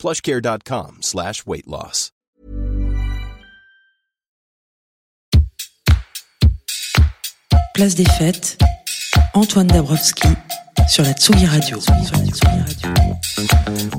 plushcare.com slash weight loss. Place des fêtes, Antoine Dabrowski sur la Tsugi Radio.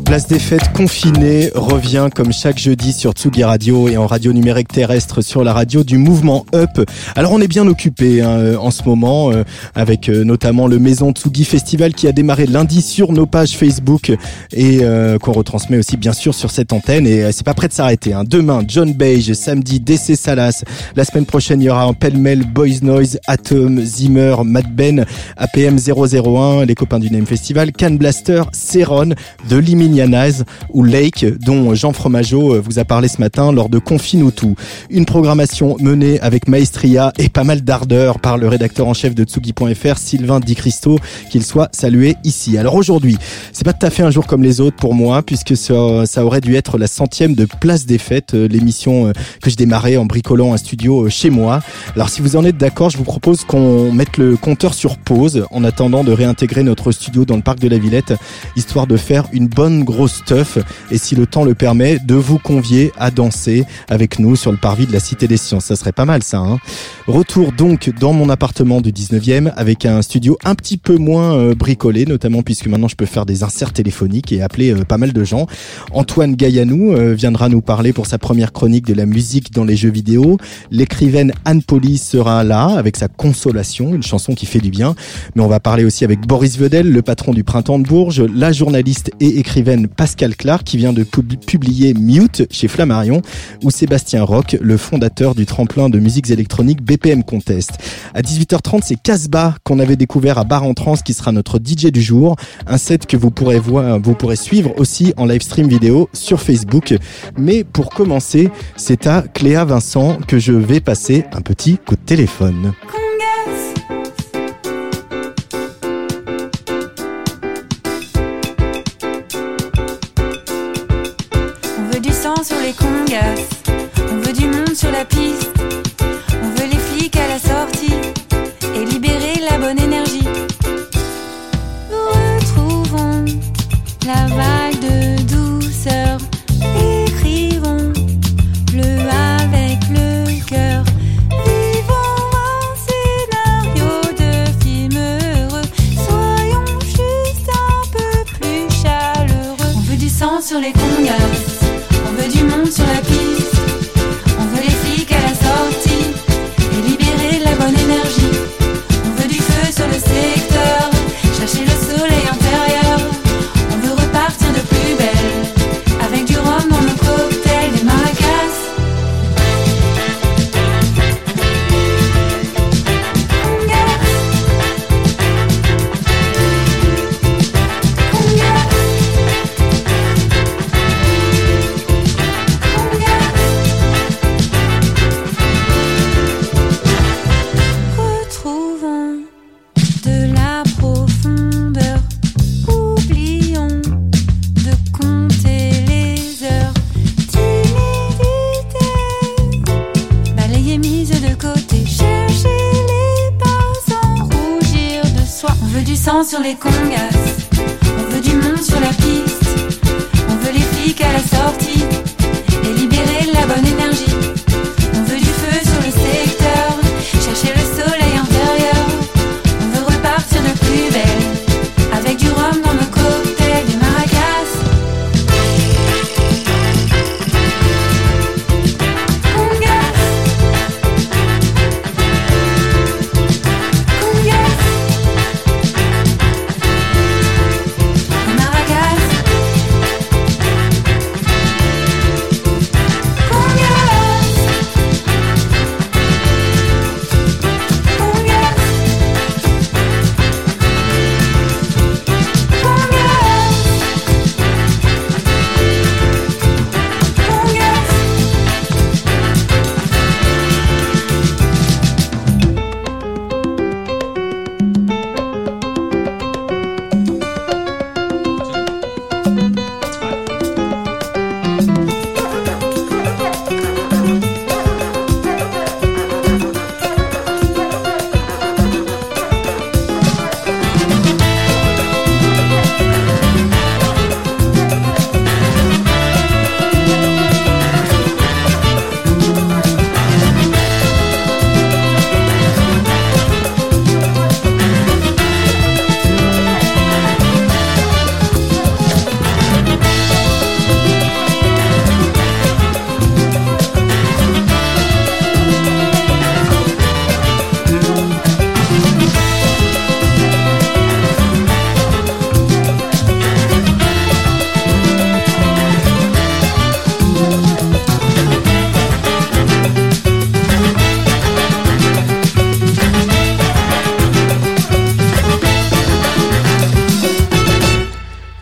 Place des fêtes confinée revient comme chaque jeudi sur Tsugi Radio et en radio numérique terrestre sur la radio du mouvement Up. Alors on est bien occupé hein, en ce moment euh, avec euh, notamment le Maison Tsugi Festival qui a démarré lundi sur nos pages Facebook et euh, qu'on retransmet aussi bien sûr sur cette antenne et c'est pas prêt de s'arrêter. Hein. Demain John Beige, samedi DC Salas, la semaine prochaine il y aura un pêle-mêle Boys Noise, Atom, Zimmer, Mad Ben, APM 001, les copains du Name Festival, Can Blaster, Ceron, de Liminianaz ou Lake, dont Jean Fromageau vous a parlé ce matin lors de Confinutu. Une programmation menée avec maestria et pas mal d'ardeur par le rédacteur en chef de Tsugi.fr, Sylvain Di Cristo, qu'il soit salué ici. Alors aujourd'hui, c'est pas tout à fait un jour comme les autres pour moi, puisque ça, aurait dû être la centième de Place des Fêtes, euh, l'émission euh, que je démarrais en bricolant un studio euh, chez moi. Alors si vous en êtes d'accord, je vous propose qu'on mette le compteur sur pause en attendant de réintégrer notre studio dans le parc de la Villette, histoire de faire une bonne grosse stuff et si le temps le permet, de vous convier à danser avec nous sur le parvis de la Cité des Sciences. Ça serait pas mal ça. Hein Retour donc dans mon appartement du 19e avec un studio un petit peu moins euh, bricolé, notamment puisque maintenant je peux faire des inserts téléphoniques et appeler euh, pas mal de gens. Antoine Gaillanou euh, viendra nous parler pour sa première chronique de la musique dans les jeux vidéo. L'écrivaine Anne Poli sera là avec sa Consolation, une chanson qui fait du bien. Mais on va parler aussi avec Boris Vedel, le patron du Printemps de Bourges, la journaliste et écrivaine Pascal Clark qui vient de pub- publier Mute chez Flammarion ou Sébastien Roch, le fondateur du tremplin de musiques électroniques BPM Contest. À 18h30, c'est Casbah qu'on avait découvert à Bar en Trans qui sera notre DJ du jour, un set que vous pourrez voir, vous pourrez suivre aussi en live stream vidéo sur Facebook. Mais pour commencer, c'est à Cléa Vincent que je vais passer un petit coup de téléphone. Sur les congas, on veut du monde sur la piste,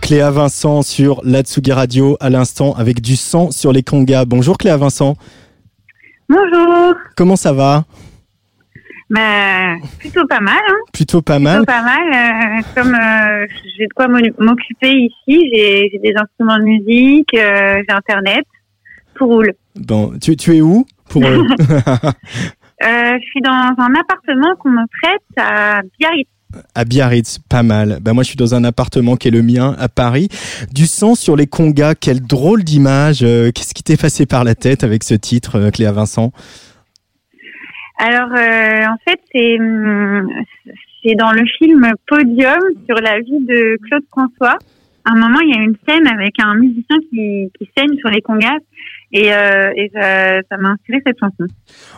Cléa Vincent sur l'Atsugi Radio à l'instant avec du sang sur les congas. Bonjour Cléa Vincent. Bonjour. Comment ça va? Bah, plutôt pas mal. Hein. Plutôt pas mal. Plutôt pas mal. euh, comme euh, j'ai de quoi m'o- m'occuper ici, j'ai des instruments de musique, euh, j'ai Internet, tout roule. Bon, tu, tu es où? Pour je suis dans un appartement qu'on me prête à Biarritz. À Biarritz Pas mal. Bah moi je suis dans un appartement qui est le mien à Paris. Du sang sur les congas. Quelle drôle d'image. Euh, Qu'est-ce qui t'est passé par la tête avec ce titre, euh, Cléa Vincent? Alors, euh, en fait, c'est c'est dans le film Podium sur la vie de Claude François. À un moment, il y a une scène avec un musicien qui, qui saigne sur les congas et, euh, et ça ça m'a inspiré cette chanson.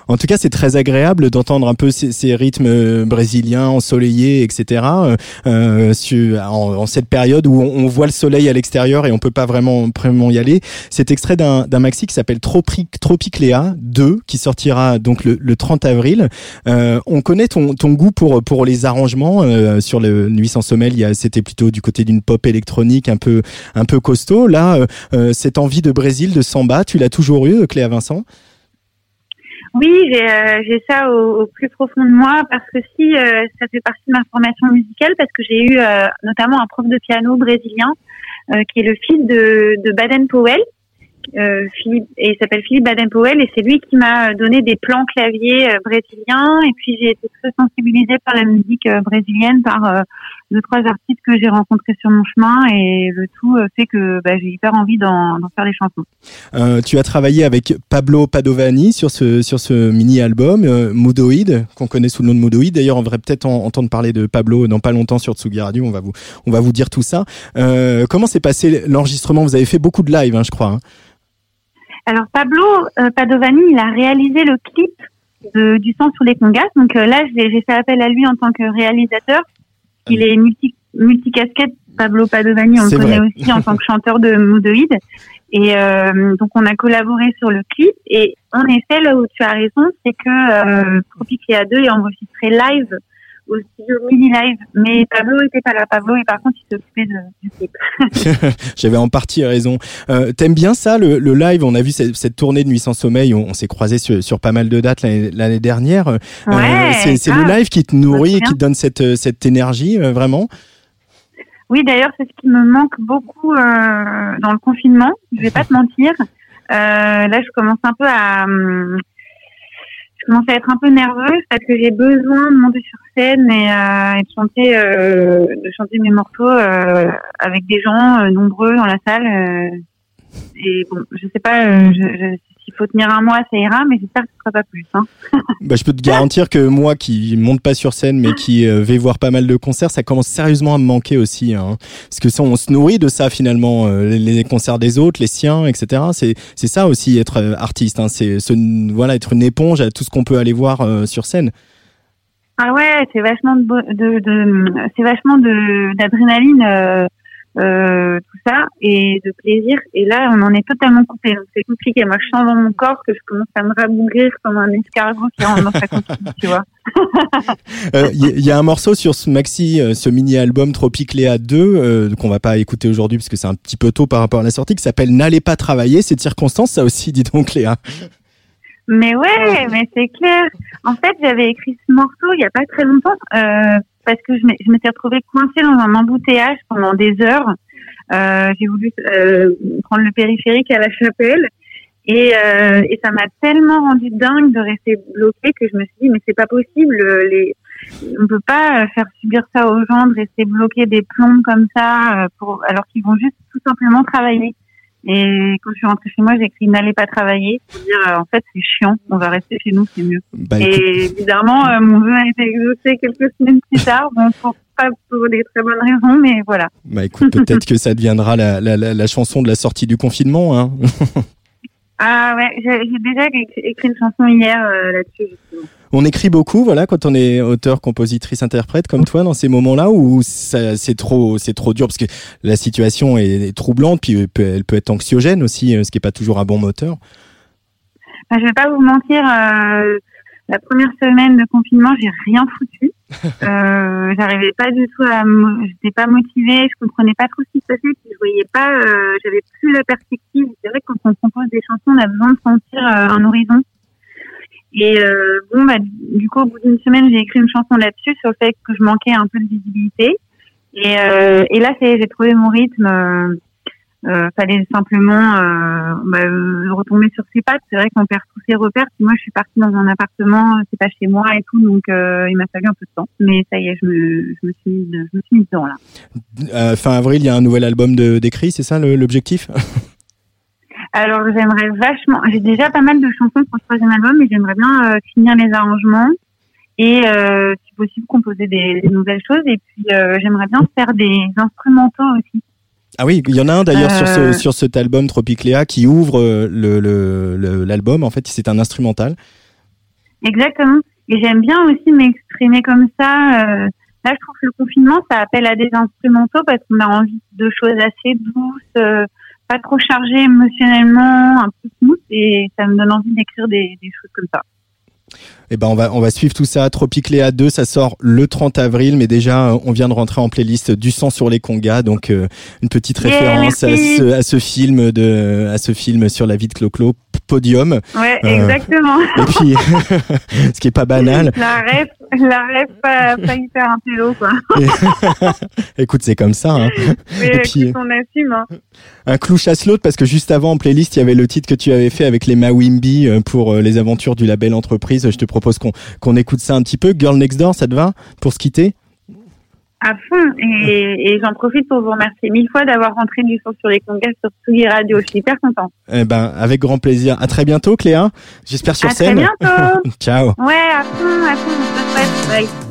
En tout cas, c'est très agréable d'entendre un peu ces, rythmes euh, brésiliens ensoleillés, etc. euh, euh, en, en cette période où on, on voit le soleil à l'extérieur et on peut pas vraiment, vraiment y aller. C'est extrait d'un maxi qui s'appelle Tropic, Tropicléa 2, qui sortira donc le, le 30 avril. Euh, on connaît ton, ton goût pour, pour les arrangements. euh, sur le Nuit sans sommeil, c'était plutôt du côté d'une pop électronique un peu, un peu costaud. Là, euh, euh, cette envie de Brésil, de samba, tu l'as toujours eu, Cléa Vincent? Oui, j'ai euh, ça au, plus profond de moi parce que si euh, ça fait partie de ma formation musicale parce que j'ai eu euh, notamment un prof de piano brésilien qui est le fils de Baden Powell. Euh, Philippe, et il s'appelle Philippe Baden-Powell et c'est lui qui m'a donné des plans claviers euh, brésiliens et puis j'ai été très sensibilisée par la musique euh, brésilienne par euh, deux trois artistes que j'ai rencontrés sur mon chemin et le tout fait que bah, j'ai hyper envie d'en faire des chansons. Tu as travaillé avec Pablo Padovani sur ce sur ce mini album Moodoid qu'on connaît sous le nom de Moodoid. D'ailleurs, on devrait peut-être en- entendre parler de Pablo dans pas longtemps sur Tsugi Radio. On va vous on va vous dire tout ça. Comment s'est passé l'enregistrement? Vous avez fait beaucoup de live, hein, je crois. hein. Alors Pablo euh, Padovani, il a réalisé le clip de, du sang sur les congas. Donc euh, là, j'ai fait appel à lui en tant que réalisateur. Il est multi multicasquette. Pablo Padovani, on le connaît vrai. aussi en tant que chanteur de Moodoid. Et euh, donc on a collaboré sur le clip. Et en effet, là où tu as raison, c'est que euh, Tropicléa 2 est enregistré live au studio Mini Live. Mais Pablo était pas là. Pablo, et par contre, il de- du clip. J'avais en partie raison. Euh, T'aimes bien ça, le, le live? On a vu cette, cette tournée de Nuit sans sommeil. On, on s'est croisé sur, sur pas mal de dates l'année dernière. Euh, c'est le live qui te nourrit et qui te donne cette euh, cette énergie, euh, vraiment? Oui, d'ailleurs, c'est ce qui me manque beaucoup dans le confinement. Je vais pas te mentir. Là, je commence un peu à, hum, commence à être un peu nerveuse parce que j'ai besoin de monter sur scène et, euh, et de chanter, euh, de chanter mes morceaux euh, avec des gens euh, nombreux dans la salle. euh. et bon, je sais pas, euh, je, je, s'il faut tenir un mois, ça ira, mais j'espère que ce sera pas plus. Hein. Bah, je peux te garantir que moi qui monte pas sur scène mais qui euh, vais voir pas mal de concerts, ça commence sérieusement à me manquer aussi. Hein. Parce que ça, on se nourrit de ça finalement, euh, les, les concerts des autres, les siens, etc. C'est c'est ça aussi être euh, artiste. Hein. C'est voilà être une éponge à tout ce qu'on peut aller voir sur scène. Ah ouais, c'est vachement de, bo- de, de c'est vachement de d'adrénaline euh, tout ça et de plaisir et là on en est totalement coupé donc c'est compliqué. Moi je sens dans mon corps que je commence à me rabougrir comme un escargot qui rentre dans sa coquille, tu vois. Il Euh, y, y a un morceau sur ce maxi, euh, ce mini album Tropicléa 2 euh, qu'on va pas écouter aujourd'hui parce que c'est un petit peu tôt par rapport à la sortie, qui s'appelle N'allez pas travailler. C'est de circonstance, ça aussi, dis donc Léa. Mais ouais, mais c'est clair. En fait, j'avais écrit ce morceau il y a pas très longtemps euh, parce que je je m'étais retrouvée coincée dans un embouteillage pendant des heures. Euh, J'ai voulu euh, prendre le périphérique à la chapelle et, euh, et ça m'a tellement rendu dingue de rester bloquée que je me suis dit mais c'est pas possible. Les, on peut pas faire subir ça aux gens de rester bloqués des plombs comme ça euh, pour alors qu'ils vont juste tout simplement travailler. Et quand je suis rentrée chez moi, j'ai écrit n'allez pas travailler pour dire euh, en fait c'est chiant, on va rester chez nous, c'est mieux. Bah, écoute, Et évidemment, euh, mon vœu a été exaucé quelques semaines plus tard, bon pour pas pour des très bonnes raisons, mais voilà. bah, écoute, peut-être que ça deviendra la, la, la, la chanson de la sortie du confinement. Hein. Ah ouais, j'ai déjà écrit écrit une chanson hier euh, là-dessus justement. On écrit beaucoup, voilà, quand on est auteur, compositrice, interprète comme toi dans ces moments-là où c'est trop, c'est trop dur parce que la situation est, troublante, puis elle peut, elle peut être anxiogène aussi, euh, ce qui est pas toujours un bon moteur. Enfin, je vais pas vous mentir, euh, la première semaine de confinement, j'ai rien foutu. Euh, j'arrivais pas du tout à, j'étais pas motivée, je comprenais pas trop ce qui se passait, puis je voyais pas, euh, j'avais plus la perspective. C'est vrai que quand on compose des chansons, on a besoin de sentir euh, un horizon. Et euh, bon, bah, du coup, au bout d'une semaine, j'ai écrit une chanson là-dessus sur le fait que je manquais un peu de visibilité. Et, euh, là, j'ai trouvé mon rythme. Euh, euh, fallait simplement bah, retomber sur ses pattes. C'est vrai qu'on perd tous ses repères. Puis moi, je suis partie dans un appartement, c'est pas chez moi et tout, donc il m'a fallu un peu de temps. Mais ça y est, je me, suis, mise- dedans là. Fin avril, il y a un nouvel album de- d'écrit, c'est ça l'objectif? Alors j'aimerais vachement. J'ai déjà pas mal de chansons pour le troisième album, mais j'aimerais bien euh, finir les arrangements et, euh, si possible, composer des, des nouvelles choses. Et puis euh, j'aimerais bien faire des instrumentaux aussi. Ah oui, il y en a un d'ailleurs sur, ce, sur cet album Tropicléa qui ouvre euh, le- le- l'album. en fait, c'est un instrumental. Exactement. Et j'aime bien aussi m'exprimer comme ça. là, je trouve que le confinement, ça appelle à des instrumentaux parce qu'on a envie de choses assez douces, pas trop chargées émotionnellement, un peu smooth. Et ça me donne envie d'écrire des, des choses comme ça. Eh ben on va on va suivre tout ça. Tropicléa 2, ça sort le 30 avril, mais déjà euh, on vient de rentrer en playlist du sang sur les congas, donc euh, une petite Yeah, référence à merci. ce, à ce film de à ce film sur la vie de Clo-Clo, Podium. Ouais, Euh. exactement. Et puis ce qui est pas banal. La rêve, la rêve pas, pas hyper intello, quoi. Écoute, c'est comme ça. hein. Mais Et puis, écoute, on assume, hein. Un clou chasse l'autre parce que juste avant en playlist, il y avait le titre que tu avais fait avec les Mawimbi euh, pour euh, les aventures du label entreprise. Je te propose qu'on qu'on écoute ça un petit peu. Girl Next Door, ça te va? Pour se quitter? À fond. Et, et j'en profite pour vous remercier mille fois d'avoir rentré du son sur les congas sur Tsugi Radio. Je suis hyper contente. Eh ben, avec grand plaisir. À très bientôt, Cléa. J'espère sur à très scène. bientôt. Ciao. Ouais, à fond, à fond. on se souhaite. Bye.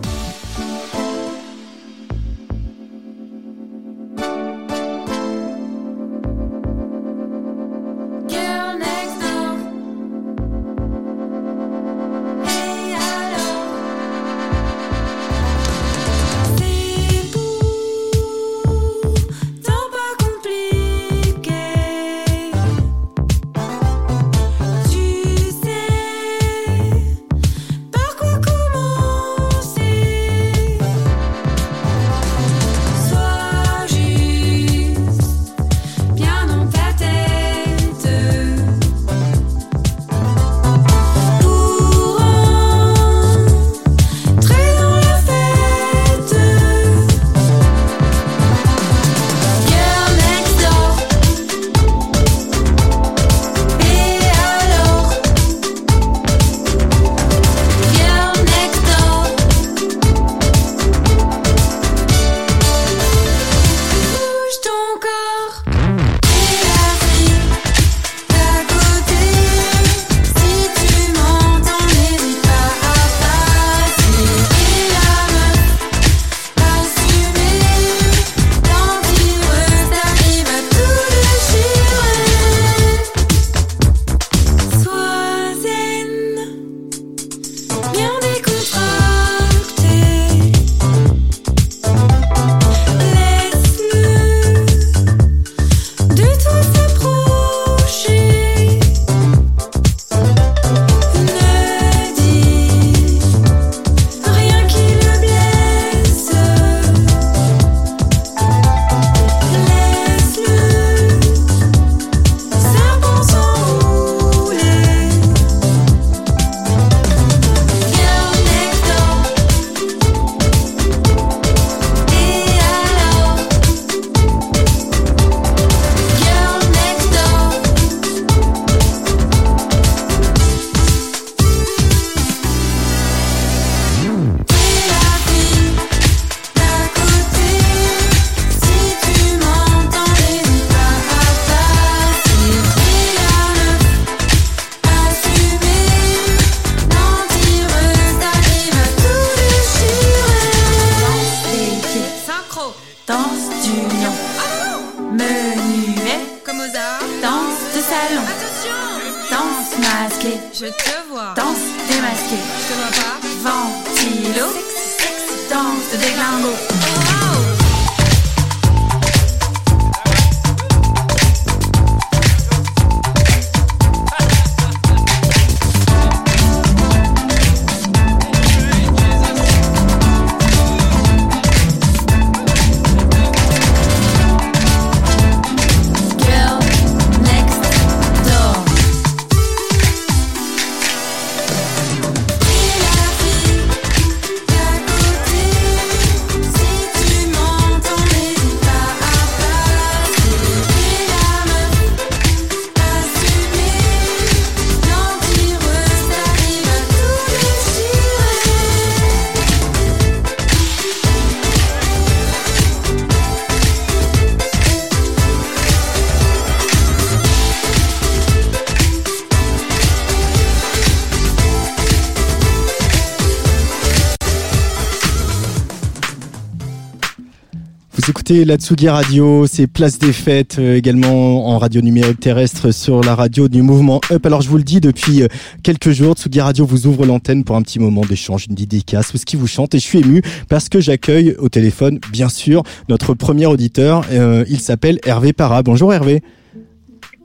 Écoutez la Tsugi Radio, c'est Place des Fêtes, euh, également en radio numérique terrestre sur la radio du mouvement Up. Alors je vous le dis, depuis euh, quelques jours, Tsugi Radio vous ouvre l'antenne pour un petit moment d'échange, une dédicace, ce qui vous chante. Et je suis ému parce que j'accueille au téléphone, bien sûr, notre premier auditeur. Euh, il s'appelle Hervé Para. Bonjour Hervé.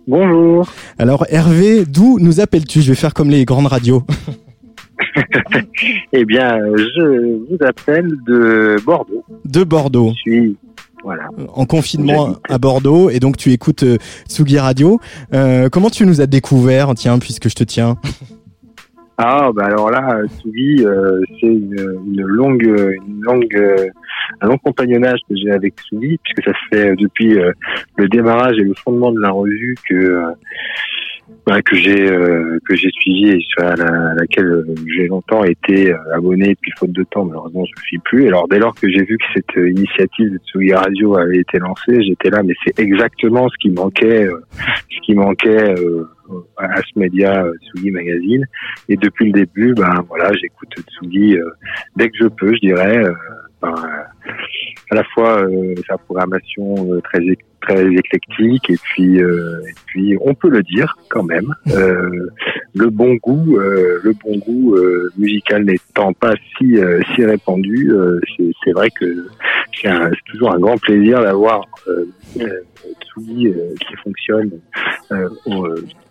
Bonjour. Alors Hervé, d'où nous appelles-tu? Je vais faire comme les grandes radios. Eh bien, je vous appelle de Bordeaux. De Bordeaux. Je suis, voilà. en confinement à Bordeaux et donc tu écoutes euh, Tsugi Radio. Euh, comment tu nous as découvert, tiens, puisque je te tiens Ah, bah alors là, Tsugi, euh, c'est une, une longue, une longue, euh, un long compagnonnage que j'ai avec Tsugi, puisque ça fait depuis le démarrage et le fondement de la revue que que j'ai euh, que j'ai suivi et sur laquelle euh, j'ai longtemps été euh, abonné, puis faute de temps, malheureusement, je ne suis plus. Alors dès lors que j'ai vu que cette initiative de Tsugi Radio avait été lancée, j'étais là, mais c'est exactement ce qui manquait, ce qui manquait. à ce média Tsugi Magazine et depuis le début ben voilà j'écoute Tsugi dès que je peux je dirais ben, à la fois euh, sa programmation euh, très très éclectique et puis euh, et puis on peut le dire quand même euh, le bon goût euh, le bon goût euh, musical n'étant pas si si répandu c'est vrai que c'est toujours un grand plaisir d'avoir Tsugi qui fonctionne au-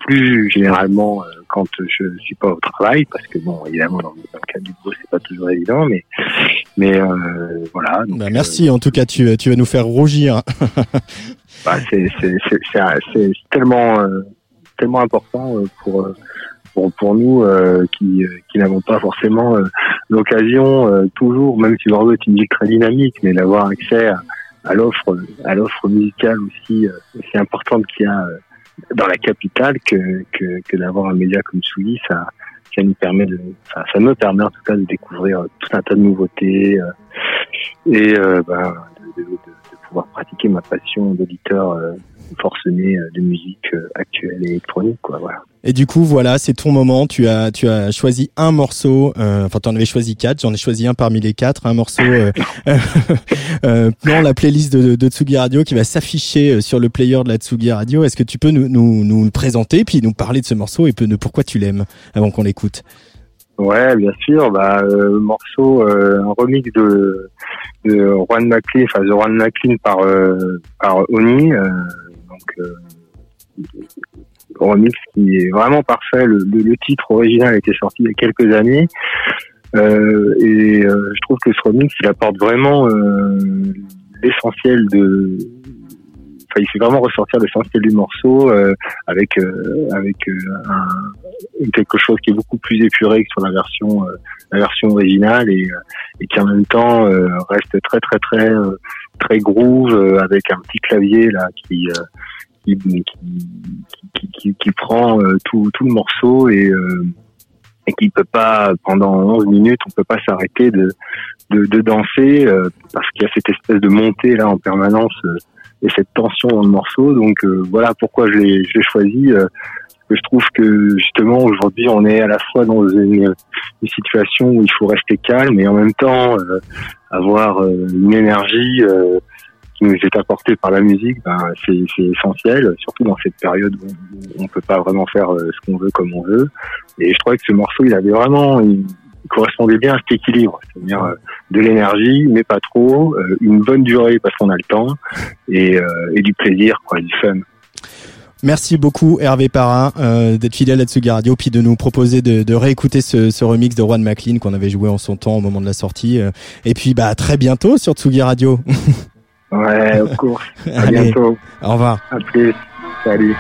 plus généralement euh, quand je suis pas au travail parce que bon évidemment dans, le cas du boulot c'est pas toujours évident mais mais euh, voilà Bah, Merci, en tout cas, tu, vas nous faire rougir. bah, c'est tellement euh, important euh, pour euh, pour nous qui n'avons pas forcément l'occasion toujours même si Bordeaux est une ville très dynamique mais d'avoir accès à, à l'offre musicale aussi aussi importante qu'il y a dans la capitale que d'avoir un média comme Souli ça nous permet ça me permet en tout cas de découvrir tout un tas de nouveautés et euh, ben, de, de, de, de pouvoir pratiquer ma passion d'auditeur euh, forcené euh, de musique actuelle et électronique quoi voilà Et du coup, voilà, c'est ton moment. Tu as, tu as choisi un morceau. Euh, enfin, tu en avais choisi quatre. J'en ai choisi un parmi les quatre. Un morceau euh, euh, dans la playlist de, de Tsugi Radio qui va s'afficher sur le player de la Tsugi Radio. Est-ce que tu peux nous, nous, nous le présenter puis nous parler de ce morceau et de pourquoi tu l'aimes avant qu'on l'écoute? Ouais, bien sûr. Bah, euh, morceau, euh, un remix de, de Juan McLean, enfin de Juan McLean par euh, par Oni. euh, donc euh, remix qui est vraiment parfait. Le, le, le titre original était sorti il y a quelques années. Euh, et je trouve que ce remix, il apporte vraiment l'essentiel de. Il fait vraiment ressortir l'essentiel du morceau euh, avec euh, avec euh, un, quelque chose qui est beaucoup plus épuré que sur la version euh, la version originale et, euh, et qui en même temps reste très très très très groove avec un petit clavier là qui qui, qui, qui, qui, prend tout, tout le morceau et et qui peut pas pendant 11 minutes on peut pas s'arrêter de, de de danser euh, parce qu'il y a cette espèce de montée là en permanence euh, et cette tension dans le morceau donc euh, voilà pourquoi je l'ai choisi euh, je trouve que justement aujourd'hui on est à la fois dans une, une situation où il faut rester calme et en même temps euh, avoir euh, une énergie euh, qui nous est apportée par la musique, ben, c'est essentiel, surtout dans cette période où on peut pas vraiment faire ce qu'on veut comme on veut. Et je trouvais que ce morceau, il avait vraiment, il correspondait bien à cet équilibre, c'est-à-dire euh, de l'énergie, mais pas trop, euh, une bonne durée parce qu'on a le temps, et, euh, et du plaisir, quoi, du fun. Merci beaucoup Hervé Parra euh, d'être fidèle à Tsugi Radio puis de nous proposer de, de réécouter ce, ce remix de Juan McLean qu'on avait joué en son temps au moment de la sortie. euh, et puis bah à très bientôt sur Tsugi Radio. Ouais, of course. À Allez, bientôt. au revoir. À plus. Salut.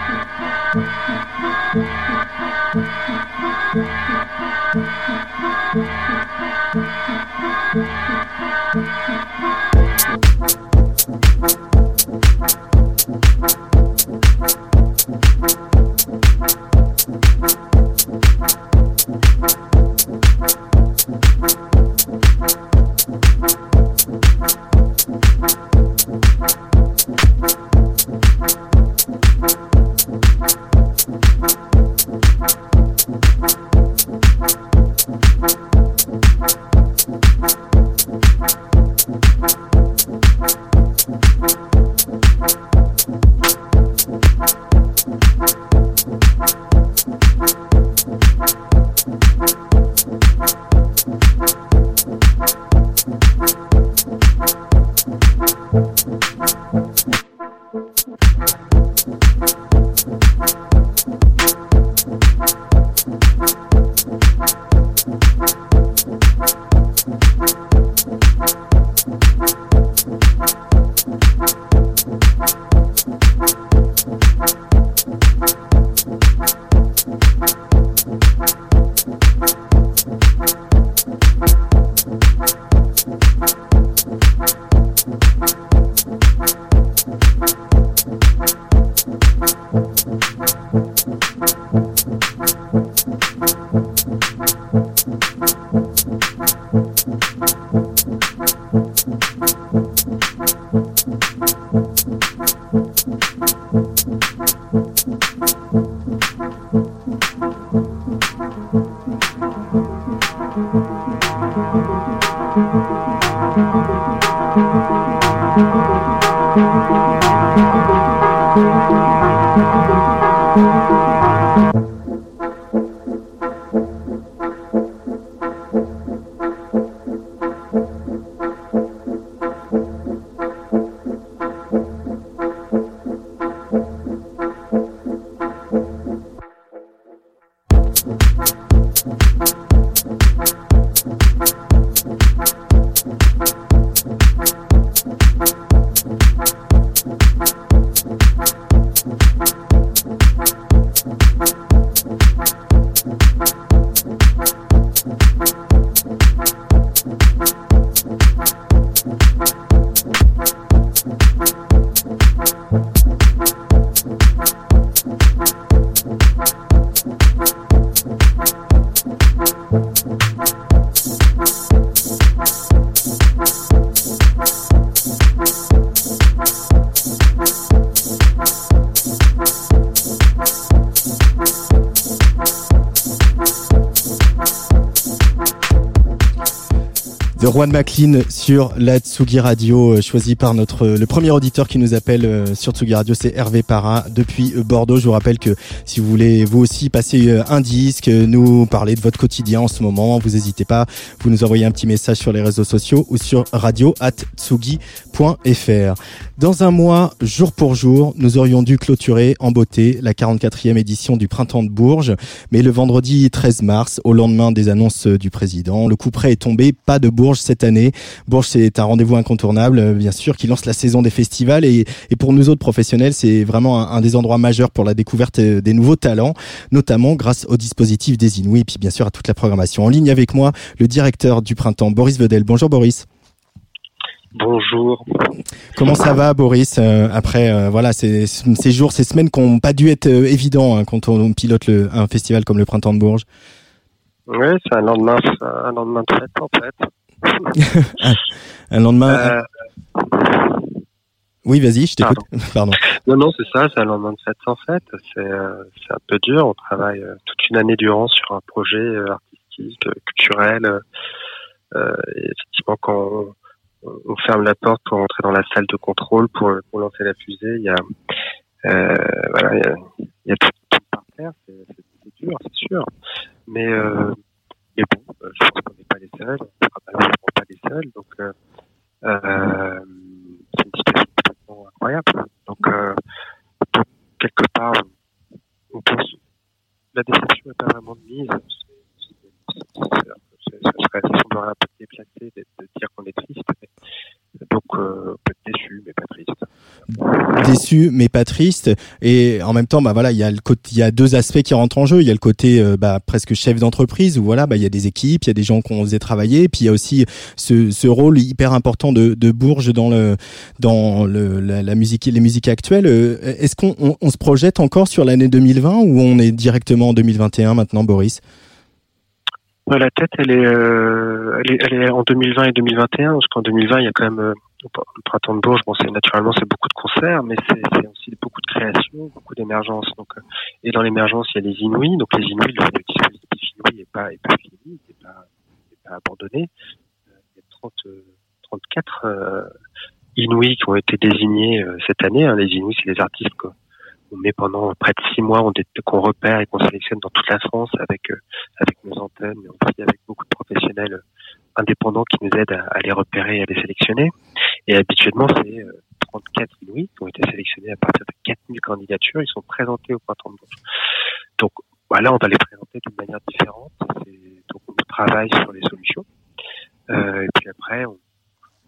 McLean sur la Tsugi Radio, euh, choisi par notre le premier auditeur qui nous appelle euh, sur Tsugi Radio, c'est Hervé Para depuis euh, Bordeaux. Je vous rappelle que si vous voulez vous aussi passer euh, un disque, euh, nous parler de votre quotidien en ce moment, vous n'hésitez pas, vous nous envoyez un petit message sur les réseaux sociaux ou sur Dans un mois, jour pour jour, nous aurions dû clôturer en beauté la 44e édition du Printemps de Bourges, mais le vendredi 13 mars, au lendemain des annonces du président, le coup près est tombé, pas de Bourges cette année. Bourges, c'est un rendez-vous incontournable, bien sûr, qui lance la saison des festivals et, pour nous autres professionnels, c'est vraiment un, des endroits majeurs pour la découverte des nouveaux talents, notamment grâce au dispositif des Inouïs et puis bien sûr à toute la programmation. En ligne avec moi, le directeur du Printemps, Boris Vedel. Bonjour Boris. Bonjour. Comment ça va, Boris euh, Après, euh, voilà, ces, ces jours, ces semaines qui n'ont pas dû être euh, évidents hein, quand on pilote le, un festival comme le Printemps de Bourges? Oui, c'est un lendemain, un lendemain de fête en fait. un lendemain. Oui, vas-y, je t'écoute. Pardon. non, non, c'est ça, c'est un lendemain de fête en fait. C'est un peu dur. On travaille toute une année durant sur un projet artistique, culturel. et effectivement, quand on, on ferme la porte pour entrer dans la salle de contrôle pour, pour lancer la fusée, il y a, euh, voilà, il y a, il y a tout, tout par terre. C'est dur, c'est sûr. Mais, euh, mais bon, euh, je pense qu'on n'est pas les seuls. On sera malheureusement pas les seuls. Donc, euh, euh, c'est une situation complètement incroyable. Donc, euh, quelque part, on pense, la déception n'est pas vraiment de mise. Peu déplacé de, dire qu'on est triste. donc, euh, peut être déçu, mais pas triste. Déçu, mais pas triste. Et en même temps, bah voilà, il y a le côté, il y a deux aspects qui rentrent en jeu. Il y a le côté euh, bah, presque chef d'entreprise où voilà, bah il y a des équipes, il y a des gens qu'on faisait travailler. Puis il y a aussi ce, ce rôle hyper important de, de Bourges dans le dans le, la, musique, les musiques actuelles. Euh, Est-ce qu'on on, on se projette encore sur l'année 2020 ou on est directement en 2021 maintenant, Boris? Ouais, la tête, elle est, euh, elle est, elle est en 2020 et 2021, parce qu'en 2020, il y a quand même euh, le printemps de Bourges. Bon, c'est naturellement, c'est beaucoup de concerts, mais c'est aussi beaucoup de création, beaucoup d'émergence. Donc, euh, et dans l'émergence, il y a les Inouïs. Donc, les Inouïs, le, dispositif Inouïs n'est pas, est pas fini, n'est pas, pas abandonné. Euh, il y a 30, euh, 34 euh, Inouïs qui ont été désignés euh, cette année. Hein. Les Inouïs, c'est les artistes qu'on on met pendant près de six mois, qu'on repère et qu'on sélectionne dans toute la France avec euh, avec nos antennes, mais aussi avec beaucoup de professionnels indépendants qui nous aident à, à les repérer et à les sélectionner. Et habituellement, c'est euh, 34 Inuits qui ont été sélectionnés à partir de 4000 candidatures. Ils sont présentés au printemps de Bourges. Donc, voilà, on va les présenter d'une manière différente. Donc, on travaille sur les solutions. Euh, et puis après, on,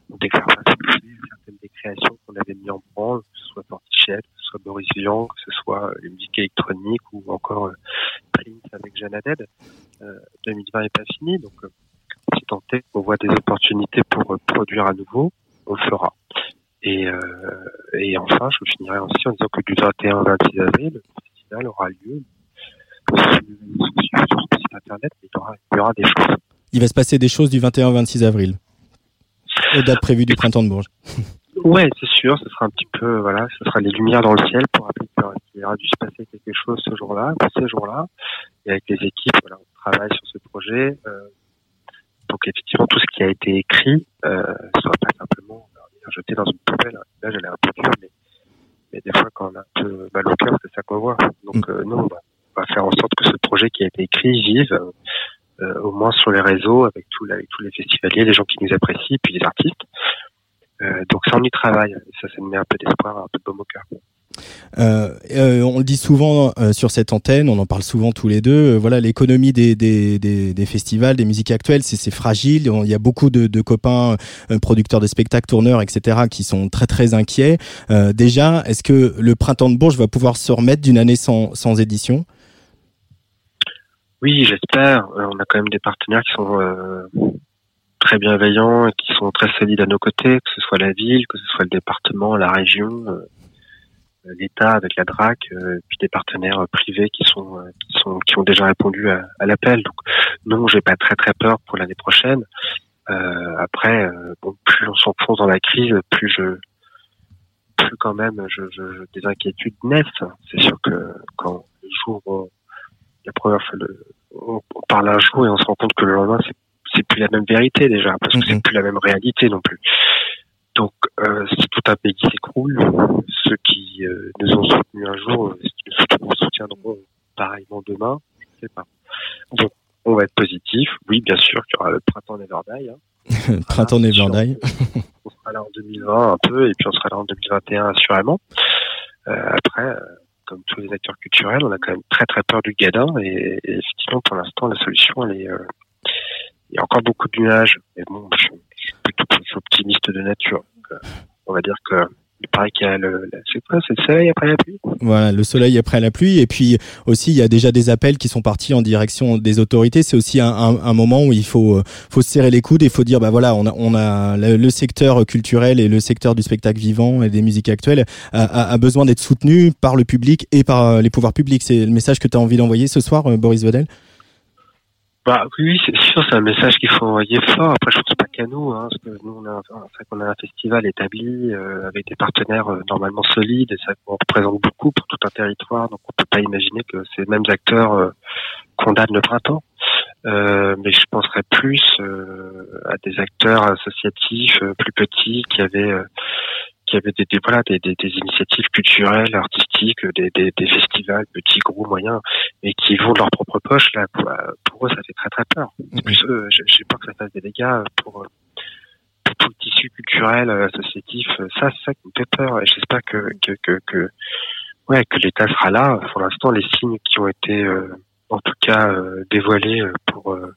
pas certaines des créations qu'on avait mis en branle, que ce soit Portichet, que ce soit Boris Vian, que ce soit euh, les musiques électroniques ou encore euh, Prince avec Jeanne. Euh, 2020 n'est pas fini, donc euh, si tant est qu'on voit des opportunités pour euh, produire à nouveau, on le fera. Et, euh, et enfin, je finirai aussi en disant que du 21 au 26 avril, le festival aura lieu sur le site internet, mais il y aura, il y aura des choses. Il va se passer des choses du 21 au 26 avril, aux dates prévues du Printemps de Bourges. Ouais, c'est sûr, ce sera un petit peu, voilà, ce sera les lumières dans le ciel pour rappeler qu'il y aura- dû se passer quelque chose ce jour-là, ces jours-là. Et avec les équipes, voilà, on travaille sur ce projet. Euh, donc effectivement, tout ce qui a été écrit euh, soit pas simplement euh, jeté dans une poubelle. Là, j'allais un peu dur, mais, mais des fois, quand on a un peu mal au cœur, c'est ça qu'on voit. Donc euh, nous, on va, on va faire en sorte que ce projet qui a été écrit vive, euh, euh, au moins sur les réseaux, avec, tous les festivaliers, les gens qui nous apprécient, puis les artistes. Euh, donc ça, on y travaille. Ça, ça me met un peu d'espoir, un peu de baume au cœur. Euh, euh, on le dit souvent euh, sur cette antenne, on en parle souvent tous les deux. euh, voilà, l'économie des, des, des, des festivals, des musiques actuelles, c'est fragile. Il y a beaucoup de, de copains euh, producteurs de spectacles, tourneurs, etc., qui sont très très inquiets. Euh, déjà, est-ce que le printemps de Bourges va pouvoir se remettre d'une année sans, sans édition? Oui, j'espère. Euh, on a quand même des partenaires qui sont euh, très bienveillants et qui sont très solides à nos côtés, que ce soit la ville, que ce soit le département, la région, euh, l'État avec la DRAC, euh, puis des partenaires euh, privés qui sont euh, qui sont qui ont déjà répondu à, à l'appel. Donc non, j'ai pas très très peur pour l'année prochaine. Euh, après, euh, bon, plus on s'enfonce dans la crise, plus je plus quand même je, je, je- des inquiétudes naissent. C'est sûr que quand le jour où la première fois le, on, on parle un jour et on se rend compte que le lendemain c'est c'est plus la même vérité déjà parce que Mhm. c'est plus la même réalité non plus. Donc euh, si tout un pays s'écroule, ceux qui euh, nous ont soutenus un jour euh, nous soutiendront- pareillement demain, je sais pas. Donc on va être positif. Oui, bien sûr qu'il y aura le printemps Neverday. Hein. Printemps sûr. Neverday. On sera là en 2020 un peu et puis on sera là en 2021 assurément. Euh, après, euh, comme tous les acteurs culturels, on a quand même très très peur du gadin et, et effectivement pour l'instant la solution elle est euh, il y a encore beaucoup de nuages mais bon je, suis plutôt optimiste de nature. Euh, on va dire que il paraît qu'il y a le, c'est quoi, le soleil après la pluie. Voilà, le soleil après la pluie. Et puis aussi, il y a déjà des appels qui sont partis en direction des autorités. C'est aussi un, un, un moment où il faut, euh, faut se serrer les coudes et il faut dire, bah voilà, on a, on a le, le secteur culturel et le secteur du spectacle vivant et des musiques actuelles a, a- a besoin d'être soutenu par le public et par euh, les pouvoirs publics. C'est le message que tu as envie d'envoyer ce soir, euh, Boris Vedel? Bah oui, c'est sûr, c'est un message qu'il faut envoyer fort. Après, je pense pas qu'à nous, hein, parce que nous, on a, qu'on a un festival établi euh, avec des partenaires euh, normalement solides, et ça on représente beaucoup pour tout un territoire, donc on peut pas imaginer que ces mêmes acteurs euh, condamnent le printemps. Euh, mais je penserais plus euh, à des acteurs associatifs euh, plus petits qui avaient euh, qui avaient des, des voilà des, des, des initiatives culturelles, artistiques, des, des, des festivals petits, gros, moyens, et qui vont de leur propre poche là. Pour, pour eux, ça fait très très peur. C'est plus eux, j'ai j'ai peur que ça fasse des dégâts pour, euh, pour tout le tissu culturel, euh, associatif. Euh, Ça, c'est ça qui me fait peur. Et j'espère que que que, que ouais que l'État sera là. Pour l'instant, les signes qui ont été euh, en tout cas euh, dévoilés euh, pour euh,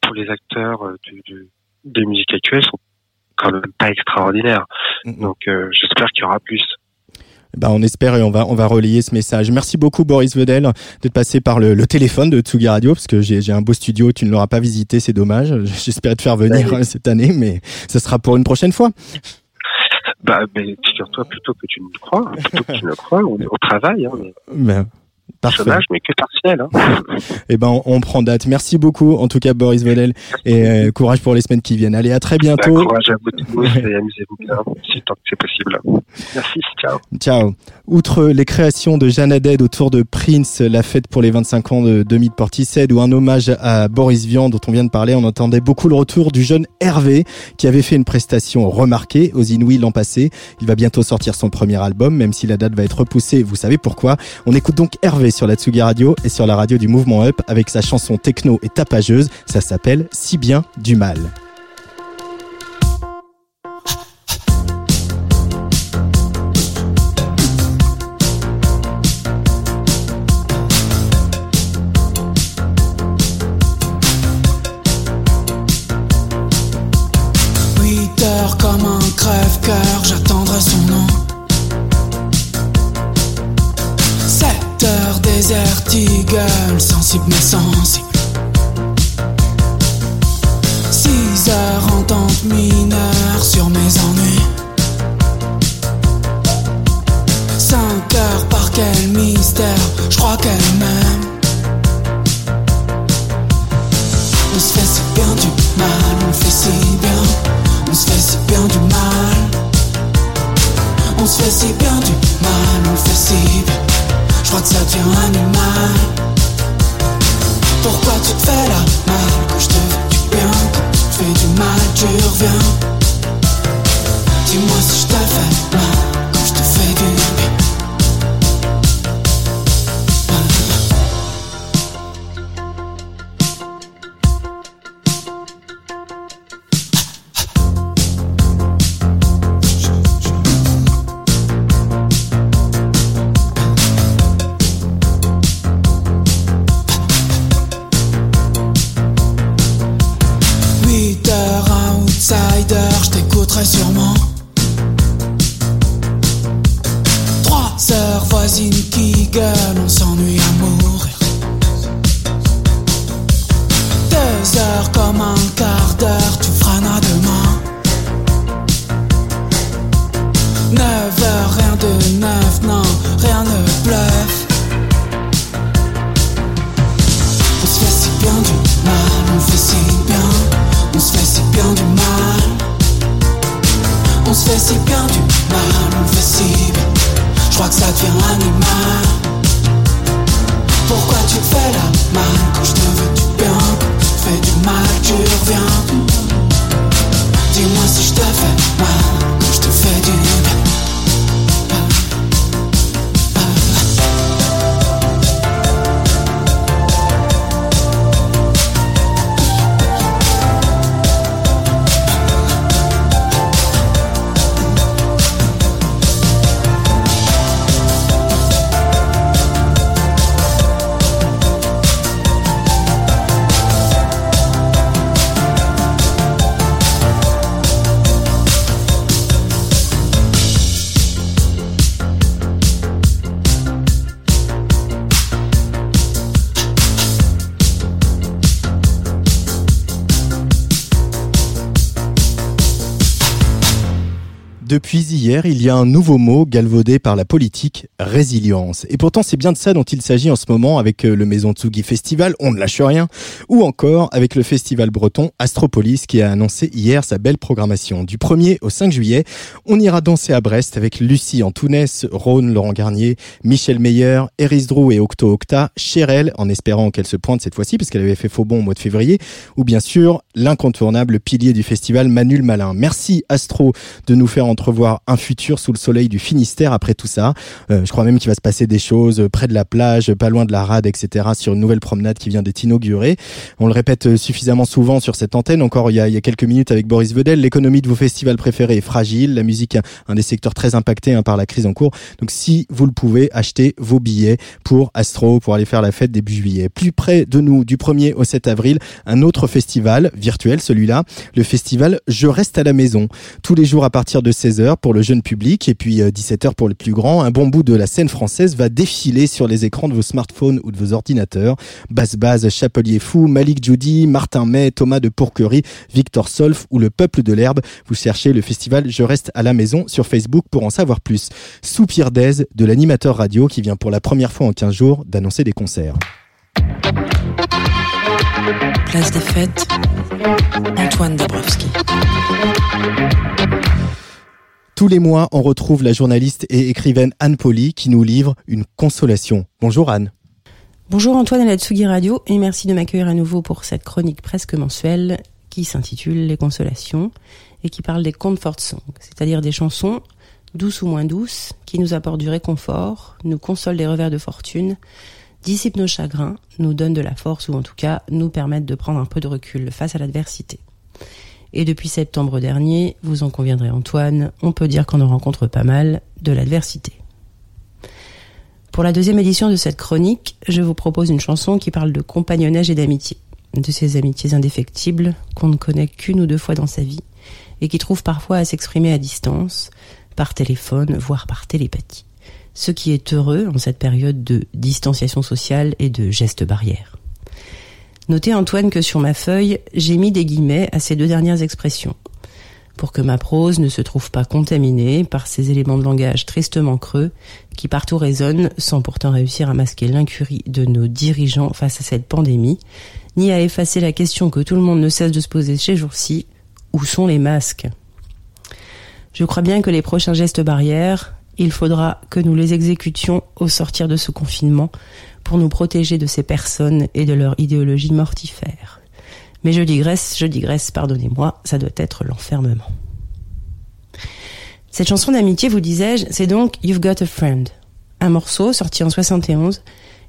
pour les acteurs euh, du, du- des musiques actuelles sont quand même pas extraordinaires. Donc euh, j'espère qu'il y aura plus. Ben, on espère et on va, on va relayer ce message. Merci beaucoup, Boris Vedel, d'être passé par le, le téléphone de Tsugi Radio, parce que j'ai un beau studio, tu ne l'auras pas visité, c'est dommage. J'espérais te faire venir euh, cette année, mais ce sera pour une prochaine fois. Bah, mais figure-toi plutôt que tu ne le crois, plutôt que tu ne le crois, on, on travaille, hein, mais Ben, chômage, mais que partiel. Hein. Eh ben, on, on prend date. Merci beaucoup, en tout cas, Boris Vedel, et euh, courage pour les semaines qui viennent. Allez, à très Bah, bientôt. courage à vous tous et amusez-vous bien, si tant que c'est possible. Merci, ciao. Ciao. Outre les créations de Jeanne Haddad autour de Prince, la fête pour les 25 ans de Demi de Portishead ou un hommage à Boris Vian dont on vient de parler, on entendait beaucoup le retour du jeune Hervé qui avait fait une prestation remarquée aux Inouïs l'an passé. Il va bientôt sortir son premier album, même si la date va être repoussée, vous savez pourquoi. On écoute donc Hervé sur la Tsugi Radio et sur la radio du Mouvement Up avec sa chanson techno et tapageuse. Ça s'appelle Si bien du mal. Eagle, sensible mais sensible. Six heures entente mineure sur mes ennuis. Cinq heures par quel mystère, je crois qu'elle m'aime. On se fait si bien du mal, on fait si bien, on se fait si bien du mal. On se fait si bien du mal, on fait si bien. Je crois que ça devient animal. Pourquoi tu te fais la mal que je te fais du bien, quand fais du mal, tu reviens. Dis-moi si je te fais mal, très sûrement. Trois sœurs voisines qui gueulent, on s'ennuie fait si bien du mal, on fait si bien. Je crois que ça devient animal. Pourquoi tu fais la mal quand je te veux du bien fais du mal, tu reviens. Dis-moi si je te fais mal quand je te fais du Depuis hier, il y a un nouveau mot galvaudé par la politique, résilience. Et pourtant, c'est bien de ça dont il s'agit en ce moment avec euh, le Maison Tsugi Festival, on ne lâche rien, ou encore avec le festival breton Astropolis qui a annoncé hier sa belle programmation. Du 1er au 5 juillet, on ira danser à Brest avec Lucie Antounès, Rhône, Laurent Garnier, Michel Meyer, Eris Drou et Octo Octa, Cherel, en espérant qu'elle se pointe cette fois-ci parce qu'elle avait fait faux bon au mois de février, ou bien sûr l'incontournable pilier du festival Manul Malin. Merci Astro de nous faire entrevoir un futur sous le soleil du Finistère après tout ça. Euh, je crois même qu'il va se passer des choses euh, près de la plage, pas loin de la rade, etc. sur une nouvelle promenade qui vient d'être inaugurée. On le répète euh, suffisamment souvent sur cette antenne. Encore il y a, quelques minutes avec Boris Vedel, l'économie de vos festivals préférés est fragile. La musique, un des secteurs très impactés hein, par la crise en cours. Donc si vous le pouvez, achetez vos billets pour Astro, pour aller faire la fête début juillet. Plus près de nous, du 1er au 7 avril, un autre festival virtuel, celui-là, le festival Je reste à la maison. Tous les jours à partir de 16h pour le jeune public et puis 17h pour les plus grands, un bon bout de la scène française va défiler sur les écrans de vos smartphones ou de vos ordinateurs. Basse Baz, Chapelier Fou, Malik Judy, Martin May, Thomas de Pourquerie, Victor Solf ou le Peuple de l'Herbe. Vous cherchez le festival Je reste à la maison sur Facebook pour en savoir plus. Soupir d'aise de l'animateur radio qui vient pour la première fois en 15 jours d'annoncer des concerts. Place des fêtes, Antoine Dabrowski. Tous les mois, on retrouve la journaliste et écrivaine Anne Poli qui nous livre une consolation. Bonjour Anne. Bonjour Antoine à la Tsugi Radio et merci de m'accueillir à nouveau pour cette chronique presque mensuelle qui s'intitule Les consolations et qui parle des comfort songs, c'est-à-dire des chansons douces ou moins douces qui nous apportent du réconfort, nous consolent des revers de fortune, dissipent nos chagrins, nous donnent de la force ou en tout cas nous permettent de prendre un peu de recul face à l'adversité. Et depuis septembre dernier, vous en conviendrez Antoine, on peut dire qu'on en rencontre pas mal de l'adversité. Pour la deuxième édition de cette chronique, je vous propose une chanson qui parle de compagnonnage et d'amitié, de ces amitiés indéfectibles qu'on ne connaît qu'une ou deux fois dans sa vie et qui trouvent parfois à s'exprimer à distance, par téléphone, voire par télépathie. Ce qui est heureux en cette période de distanciation sociale et de gestes barrières. Notez Antoine que sur ma feuille, j'ai mis des guillemets à ces deux dernières expressions, pour que ma prose ne se trouve pas contaminée par ces éléments de langage tristement creux qui partout résonnent sans pourtant réussir à masquer l'incurie de nos dirigeants face à cette pandémie, ni à effacer la question que tout le monde ne cesse de se poser ces jours-ci, où sont les masques? Je crois bien que les prochains gestes barrières, il faudra que nous les exécutions au sortir de ce confinement pour nous protéger de ces personnes et de leur idéologie mortifère. Mais je digresse, je digresse, pardonnez-moi, ça doit être l'enfermement. Cette chanson d'amitié, vous disais-je, c'est donc You've Got a Friend, un morceau sorti en 71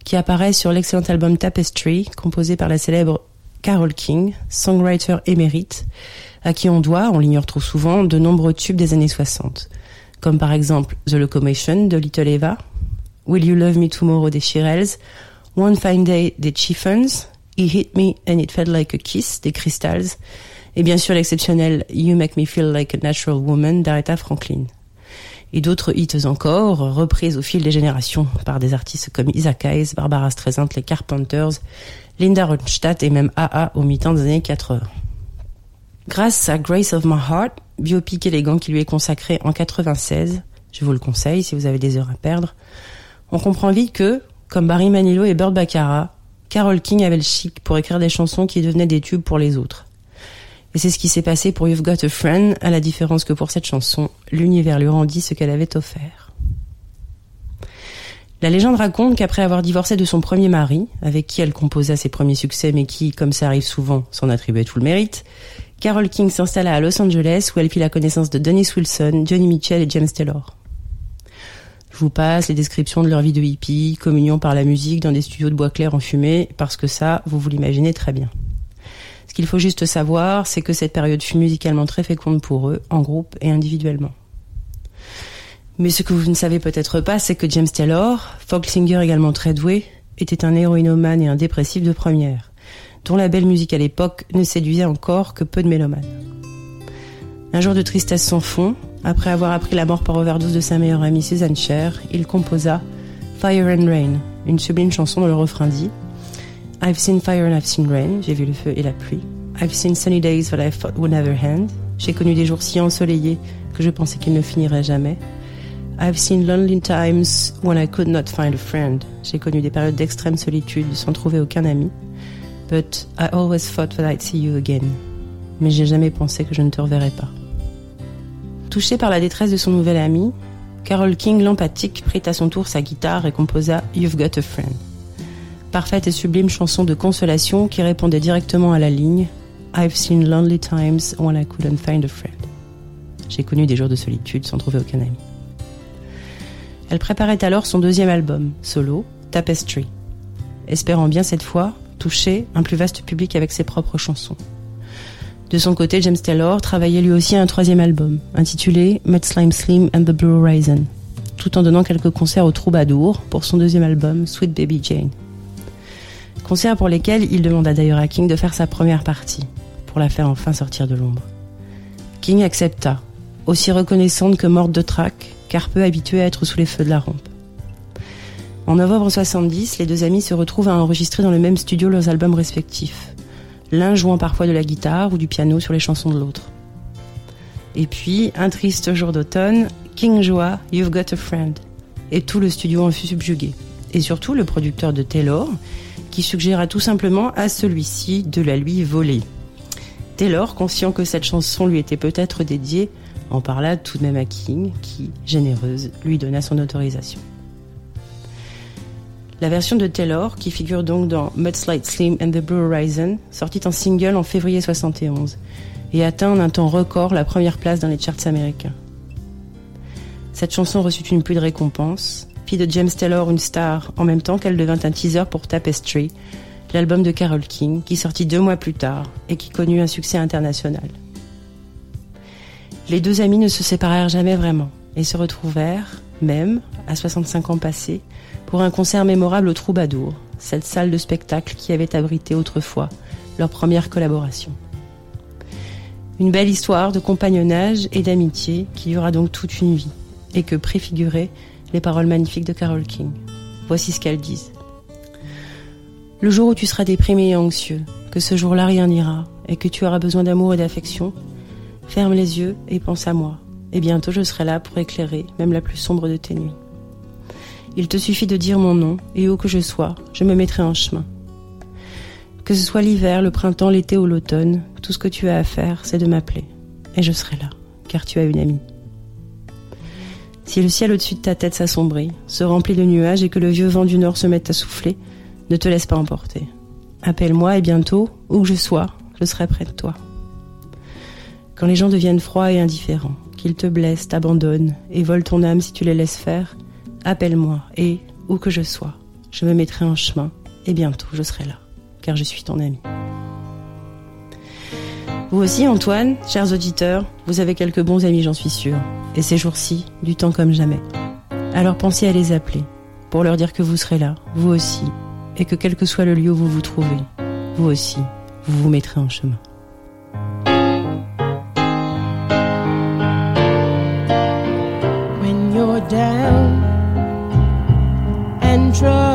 qui apparaît sur l'excellent album Tapestry, composé par la célèbre Carole King, songwriter émérite, à qui on doit, on l'ignore trop souvent, de nombreux tubes des années 60, comme par exemple The Locomotion de Little Eva, Will You Love Me Tomorrow des Shirelles, One Fine Day des Chiffons, He Hit Me and It Felt Like a Kiss des Crystals, Et bien sûr l'exceptionnel You Make Me Feel Like a Natural Woman d'Aretha Franklin. Et d'autres hits encore, reprises au fil des générations par des artistes comme Isaac Hayes, Barbara Streisand, les Carpenters, Linda Ronstadt et même AA au mi-temps des années 80. Grâce à Grace of My Heart, biopic élégant qui lui est consacré en 96, je vous le conseille si vous avez des heures à perdre, on comprend vite que, comme Barry Manilow et Burt Baccarat, Carole King avait le chic pour écrire des chansons qui devenaient des tubes pour les autres. Et c'est ce qui s'est passé pour You've Got a Friend, à la différence que pour cette chanson, l'univers lui rendit ce qu'elle avait offert. La légende raconte qu'après avoir divorcé de son premier mari, avec qui elle composa ses premiers succès mais qui, comme ça arrive souvent, s'en attribuait tout le mérite, Carole King s'installa à Los Angeles où elle fit la connaissance de Dennis Wilson, Johnny Mitchell et James Taylor. Je vous passe les descriptions de leur vie de hippie, communion par la musique dans des studios de bois clair enfumés, parce que ça, vous vous l'imaginez très bien. Ce qu'il faut juste savoir, c'est que cette période fut musicalement très féconde pour eux, en groupe et individuellement. Mais ce que vous ne savez peut-être pas, c'est que James Taylor, folk singer également très doué, était un héroïnomane et un dépressif de première, dont la belle musique à l'époque ne séduisait encore que peu de mélomanes. Un jour de tristesse sans fond, après avoir appris la mort par overdose de sa meilleure amie Suzanne Cher, il composa Fire and Rain, une sublime chanson dont le refrain dit I've seen fire and I've seen rain, j'ai vu le feu et la pluie. I've seen sunny days that I thought would never end. J'ai connu des jours si ensoleillés que je pensais qu'ils ne finiraient jamais. I've seen lonely times when I could not find a friend. J'ai connu des périodes d'extrême solitude sans trouver aucun ami. But I always thought that I'd see you again. Mais j'ai jamais pensé que je ne te reverrais pas. Touchée par la détresse de son nouvel ami, Carole King, l'empathique, prit à son tour sa guitare et composa You've Got a Friend. Parfaite et sublime chanson de consolation qui répondait directement à la ligne I've seen lonely times when I couldn't find a friend. J'ai connu des jours de solitude sans trouver aucun ami. Elle préparait alors son deuxième album, solo, Tapestry, espérant bien cette fois toucher un plus vaste public avec ses propres chansons. De son côté, James Taylor travaillait lui aussi à un troisième album, intitulé Mud Slime Slim and the Blue Horizon, tout en donnant quelques concerts au Troubadour pour son deuxième album, Sweet Baby Jane. Concerts pour lesquels il demanda d'ailleurs à King de faire sa première partie, pour la faire enfin sortir de l'ombre. King accepta, aussi reconnaissante que morte de trac, car peu habituée à être sous les feux de la rampe. En novembre 70, les deux amis se retrouvent à enregistrer dans le même studio leurs albums respectifs, l'un jouant parfois de la guitare ou du piano sur les chansons de l'autre. Et puis, un triste jour d'automne, King joua You've Got a Friend, et tout le studio en fut subjugué. Et surtout le producteur de Taylor, qui suggéra tout simplement à celui-ci de la lui voler. Taylor, conscient que cette chanson lui était peut-être dédiée, en parla tout de même à King, qui, généreuse, lui donna son autorisation. La version de Taylor, qui figure donc dans Mudslide Slim and the Blue Horizon, sortit en single en février 71 et atteint en un temps record la première place dans les charts américains. Cette chanson reçut une pluie de récompenses, fit de James Taylor une star en même temps qu'elle devint un teaser pour Tapestry, l'album de Carole King, qui sortit deux mois plus tard et qui connut un succès international. Les deux amis ne se séparèrent jamais vraiment et se retrouvèrent, même, à 65 ans passés, pour un concert mémorable au Troubadour, cette salle de spectacle qui avait abrité autrefois leur première collaboration. Une belle histoire de compagnonnage et d'amitié qui dura donc toute une vie et que préfiguraient les paroles magnifiques de Carole King. Voici ce qu'elles disent. Le jour où tu seras déprimé et anxieux, que ce jour-là rien n'ira et que tu auras besoin d'amour et d'affection, ferme les yeux et pense à moi, et bientôt je serai là pour éclairer même la plus sombre de tes nuits. Il te suffit de dire mon nom, et où que je sois, je me mettrai en chemin. Que ce soit l'hiver, le printemps, l'été ou l'automne, tout ce que tu as à faire, c'est de m'appeler. Et je serai là, car tu as une amie. Si le ciel au-dessus de ta tête s'assombrit, se remplit de nuages et que le vieux vent du nord se mette à souffler, ne te laisse pas emporter. Appelle-moi et bientôt, où que je sois, je serai près de toi. Quand les gens deviennent froids et indifférents, qu'ils te blessent, t'abandonnent et volent ton âme si tu les laisses faire, Appelle-moi, et, où que je sois, je me mettrai en chemin, et bientôt je serai là, car je suis ton ami. Vous aussi, Antoine, chers auditeurs, vous avez quelques bons amis, j'en suis sûre, et ces jours-ci, du temps comme jamais. Alors pensez à les appeler, pour leur dire que vous serez là, vous aussi, et que quel que soit le lieu où vous vous trouvez, vous aussi, vous vous mettrez en chemin and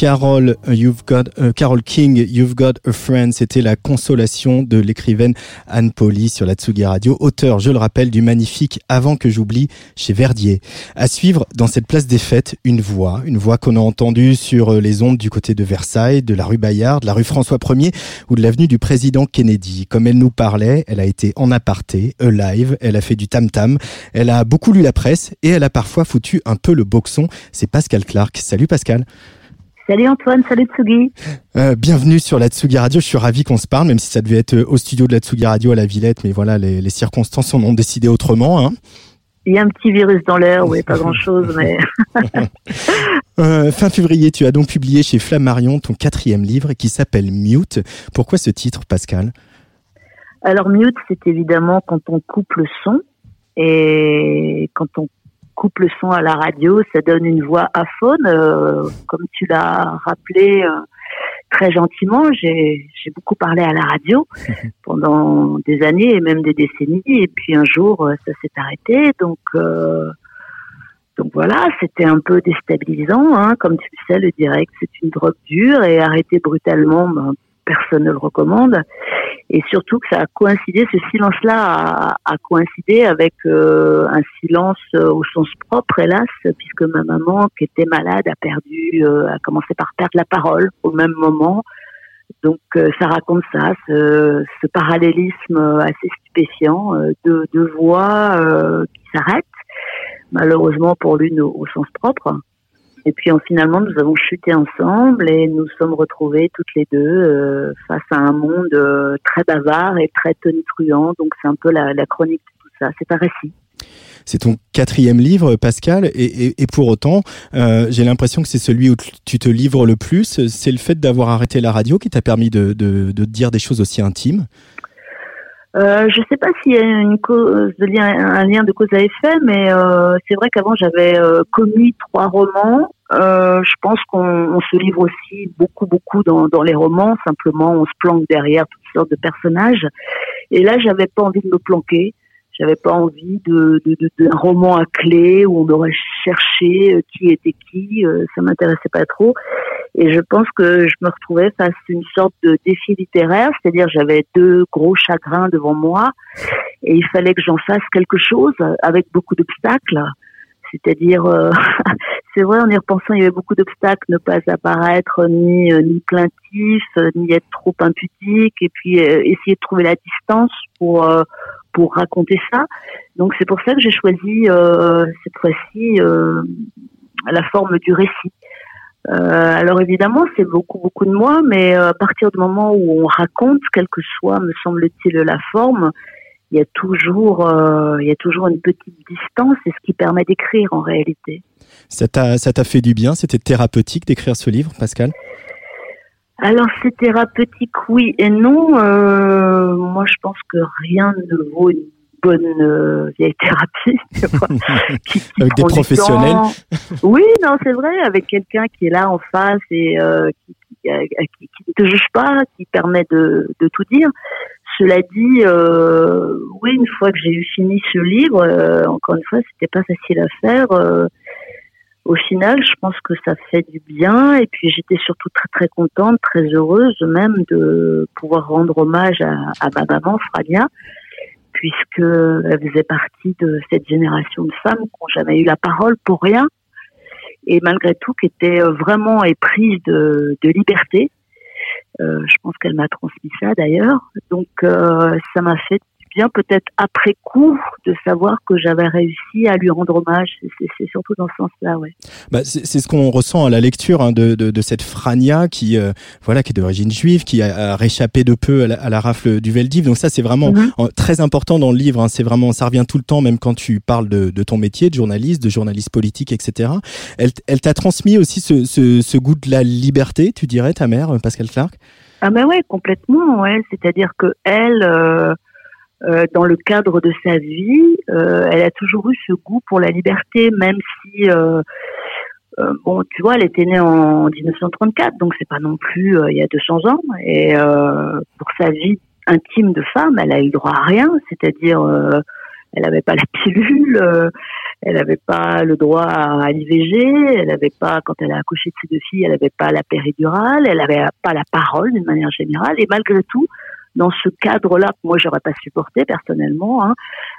Carol, you've got, euh, Carol King, You've Got a Friend, c'était la consolation de l'écrivaine Anne Pauly sur la Tsugi Radio, auteur, je le rappelle, du magnifique Avant que j'oublie chez Verdier. À suivre dans cette place des fêtes, une voix, une voix qu'on a entendue sur euh, les ondes du côté de Versailles, de la rue Bayard, de la rue François 1er ou de l'avenue du président Kennedy. Comme elle nous parlait, elle a été en aparté, live, elle a fait du tam-tam, elle a beaucoup lu la presse et elle a parfois foutu un peu le boxon. C'est Pascal Clark. Salut Pascal. Salut Antoine, salut Tsugi. Euh, bienvenue sur la Tsugi Radio. Je suis ravi qu'on se parle, même si ça devait être euh, au studio de la Tsugi Radio à la Villette, mais voilà, les, les circonstances en ont décidé autrement. Hein. Il y a un petit virus dans l'air, oui, pas grand chose, mais. Euh, fin février, tu as donc publié chez Flammarion ton quatrième livre qui s'appelle Mute. Pourquoi ce titre, Pascal? Alors, mute, c'est évidemment quand on coupe le son. Et quand on coupe le son à la radio, ça donne une voix aphone. Euh, comme tu l'as rappelé euh, très gentiment, j'ai beaucoup parlé à la radio pendant des années et même des décennies. Et puis un jour, euh, ça s'est arrêté. Donc, euh, donc voilà, c'était un peu déstabilisant. Hein. Comme tu le sais, le direct, c'est une drogue dure et arrêter brutalement, ben, personne ne le recommande. Et surtout que ça a coïncidé, ce silence-là a, coïncidé avec euh, un silence euh, au sens propre, hélas, puisque ma maman, qui était malade, a perdu, euh, a commencé par perdre la parole au même moment. Donc ça raconte ça, ce, parallélisme assez stupéfiant de deux voix qui s'arrêtent, malheureusement pour l'une au sens propre. Et puis en, finalement, nous avons chuté ensemble et nous sommes retrouvés toutes les deux euh, face à un monde euh, très bavard et très tonitruant. Donc c'est un peu la, chronique de tout ça. C'est un récit. C'est ton quatrième livre, Pascal, et, et, et pour autant, euh, j'ai l'impression que c'est celui où tu te livres le plus. C'est le fait d'avoir arrêté la radio qui t'a permis de, de, de dire des choses aussi intimes. Euh, je sais pas s'il y a une cause un lien de cause à effet, mais euh, c'est vrai qu'avant j'avais euh, commis trois romans. Euh, je pense qu'on on se livre aussi beaucoup, beaucoup dans, dans les romans. Simplement, on se planque derrière toutes sortes de personnages. Et là, j'avais pas envie de me planquer. J'avais pas envie de, de, de- roman à clé où on aurait cherché euh, qui était qui. ça m'intéressait pas trop. Et je pense que je me retrouvais face à une sorte de défi littéraire, c'est-à-dire j'avais deux gros chagrins devant moi et il fallait que j'en fasse quelque chose avec beaucoup d'obstacles. C'est-à-dire, euh, c'est vrai, en y repensant, il y avait beaucoup d'obstacles, ne pas apparaître ni euh, ni plaintif, ni être trop impudique, et puis euh, essayer de trouver la distance pour pour raconter ça. Donc c'est pour ça que j'ai choisi cette fois-ci la forme du récit. Euh, alors évidemment, c'est beaucoup beaucoup de moi, mais euh, à partir du moment où on raconte, quelle que soit, me semble-t-il, la forme, il y a toujours euh, il y a toujours une petite distance, et ce qui permet d'écrire en réalité. Ça t'a ça t'a fait du bien C'était thérapeutique d'écrire ce livre, Pascal? Alors c'est thérapeutique, oui et non. Euh, moi, je pense que rien ne vaut une bonne euh, vieille thérapie. tu vois, qui- qui Avec des professionnels. Oui, non, c'est vrai, avec quelqu'un qui est là en face et euh, qui, qui, euh, qui- ne te juge pas, qui permet de, de tout dire. Cela dit, euh, oui, une fois que j'ai eu fini ce livre, encore une fois, c'était pas facile à faire. au final, je pense que ça fait du bien et puis j'étais surtout très très contente, très heureuse même de pouvoir rendre hommage à, à ma maman Frania, puisque elle faisait partie de cette génération de femmes qui n'ont jamais eu la parole pour rien et malgré tout qui était euh, vraiment éprise de, liberté. Euh, je pense qu'elle m'a transmis ça d'ailleurs, donc euh, ça m'a fait bien peut-être après coup de savoir que j'avais réussi à lui rendre hommage. C'est- surtout dans ce sens-là, ouais. Bah, c'est ce qu'on ressent à la lecture hein, de, de, de cette Frania qui, euh, voilà, qui est d'origine juive, qui a, a réchappé de peu à la, à la rafle du Veldiv. Donc ça, c'est vraiment Mhm. très important dans le livre. hein. C'est vraiment, ça revient tout le temps, même quand tu parles de, de ton métier de journaliste, de journaliste politique, etc. Elle, elle t'a transmis aussi ce, ce, ce goût de la liberté, tu dirais, ta mère, euh, Pascal Clark? Ah ben ouais, complètement, ouais. C'est-à-dire que elle, euh, euh, dans le cadre de sa vie, euh, elle a toujours eu ce goût pour la liberté, même si, euh, euh, bon, tu vois, elle était née en 1934, donc c'est pas non plus euh, il y a 200 ans. Et euh, pour sa vie intime de femme, elle a eu droit à rien, c'est-à-dire, elle n'avait pas la pilule. elle n'avait pas le droit à l'IVG, elle n'avait pas, quand elle a accouché de ses deux filles, elle n'avait pas la péridurale, elle n'avait pas la parole d'une manière générale. Et malgré tout, dans ce cadre-là, que moi j'aurais pas supporté personnellement, hein,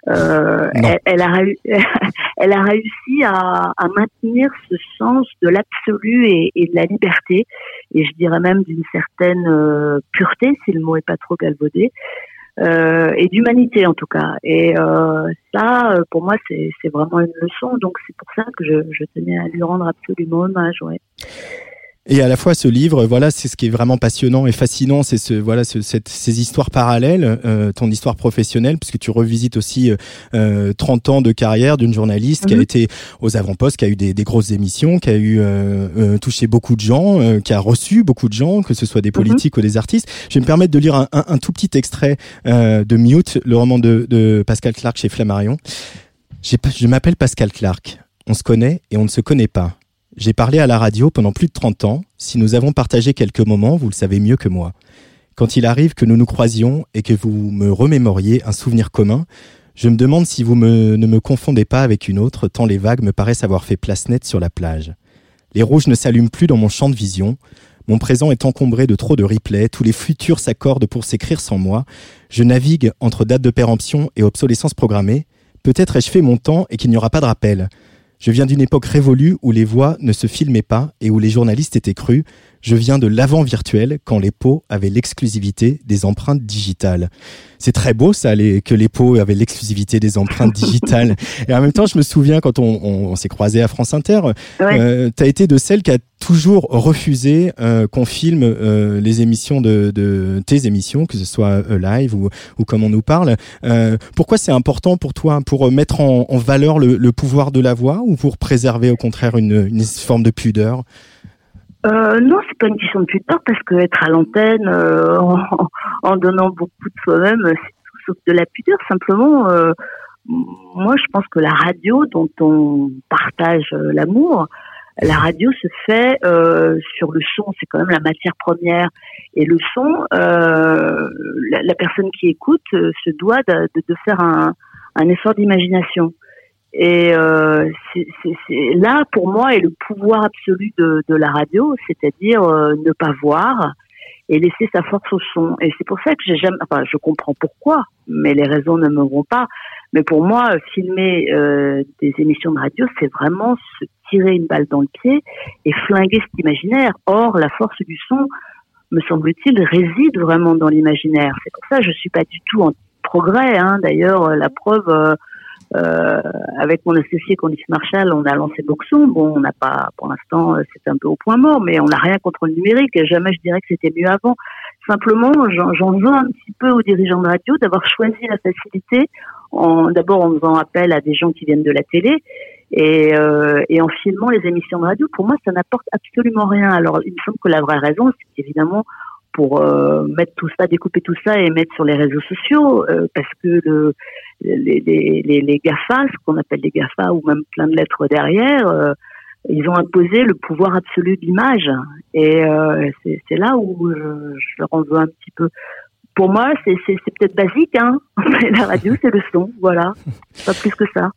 euh, elle, elle, a elle a réussi à, à maintenir ce sens de l'absolu et, et de la liberté, et je dirais même d'une certaine euh, pureté, si le mot est pas trop galvaudé, euh, et d'humanité en tout cas. Et euh, ça, euh, pour moi, c'est c'est vraiment une leçon. Donc c'est pour ça que je, je tenais à lui rendre absolument hommage. Ouais. Et à la fois ce livre, voilà, c'est ce qui est vraiment passionnant et fascinant, c'est ce, voilà, ce- cette- ces histoires parallèles, euh, ton histoire professionnelle, puisque tu revisites aussi euh, euh, 30 ans de carrière d'une journaliste qui a Mhm. été aux avant-postes, qui a eu des, des grosses émissions, qui a eu euh, euh, touché beaucoup de gens, euh, qui a reçu beaucoup de gens, que ce soit des politiques ou des artistes. Je vais me permettre de lire un, un- un tout petit extrait euh, de Mute, le roman de, de Pascal Clark chez Flammarion. Je m'appelle Pascal Clark. On se connaît et on ne se connaît pas. J'ai parlé à la radio pendant plus de 30 ans. Si nous avons partagé quelques moments, vous le savez mieux que moi. Quand il arrive que nous nous croisions et que vous me remémoriez un souvenir commun, je me demande si vous ne me confondez pas avec une autre, tant les vagues me paraissent avoir fait place nette sur la plage. Les rouges ne s'allument plus dans mon champ de vision. Mon présent est encombré de trop de replays, tous les futurs s'accordent pour s'écrire sans moi. Je navigue entre date de péremption et obsolescence programmée. Peut-être ai-je fait mon temps et qu'il n'y aura pas de rappel. Je viens d'une époque révolue où les voix ne se filmaient pas et où les journalistes étaient crus. Je viens de l'avant virtuel quand les pots avaient l'exclusivité des empreintes digitales. C'est très beau ça, les, que les pots avaient l'exclusivité des empreintes digitales. Et en même temps, je me souviens quand on, on- on s'est croisé à France Inter, Ouais. tu as été de celle qui a toujours refusé euh, qu'on filme euh, les émissions de, de tes émissions, que ce soit euh, live ou, ou comme on nous parle. Euh, pourquoi c'est important pour toi pour euh, mettre en, en valeur le, le pouvoir de la voix ou pour préserver au contraire une, une forme de pudeur? Euh, non, c'est pas une question de pudeur parce que être à l'antenne euh, en, en donnant beaucoup de soi-même, c'est tout sauf de la pudeur. Simplement, euh, moi, je pense que la radio, dont on partage euh, l'amour, la radio se fait euh, sur le son. C'est quand même la matière première. Et le son, euh, la, la personne qui écoute euh, se doit de, de- de faire un, un effort d'imagination. Et euh, c'est c'est- c'est- là, pour moi, est le pouvoir absolu de, de la radio, c'est-à-dire euh, ne pas voir et laisser sa force au son. Et c'est pour ça que j'ai jamais, enfin, je comprends pourquoi, mais les raisons ne me vont pas. Mais pour moi, filmer euh, des émissions de radio, c'est vraiment se tirer une balle dans le pied et flinguer cet imaginaire. Or, la force du son, me semble-t-il, réside vraiment dans l'imaginaire. C'est pour ça que je suis pas du tout en progrès. Hein. D'ailleurs, la preuve. Euh, avec mon associé Candice Marshall, on a lancé Boxon. Bon, on n'a pas, pour l'instant, euh, c'est un peu au point mort, mais on n'a rien contre le numérique. Jamais je dirais que c'était mieux avant. Simplement, j'en veux un petit peu aux dirigeants de radio d'avoir choisi la facilité, d'abord en faisant appel à des gens qui viennent de la télé et, euh, et en filmant les émissions de radio. Pour moi, ça n'apporte absolument rien. Alors, il me semble que la vraie raison, c'est évidemment pour euh, mettre tout ça, découper tout ça et mettre sur les réseaux sociaux, euh, parce que le, les, les, les, les GAFA, ce qu'on appelle les GAFA, ou même plein de lettres derrière, euh, ils ont imposé le pouvoir absolu de l'image. Et euh, c'est là où je, je leur en veux un petit peu. Pour moi, c'est peut-être basique, hein, la radio, c'est le son, voilà, pas plus que ça.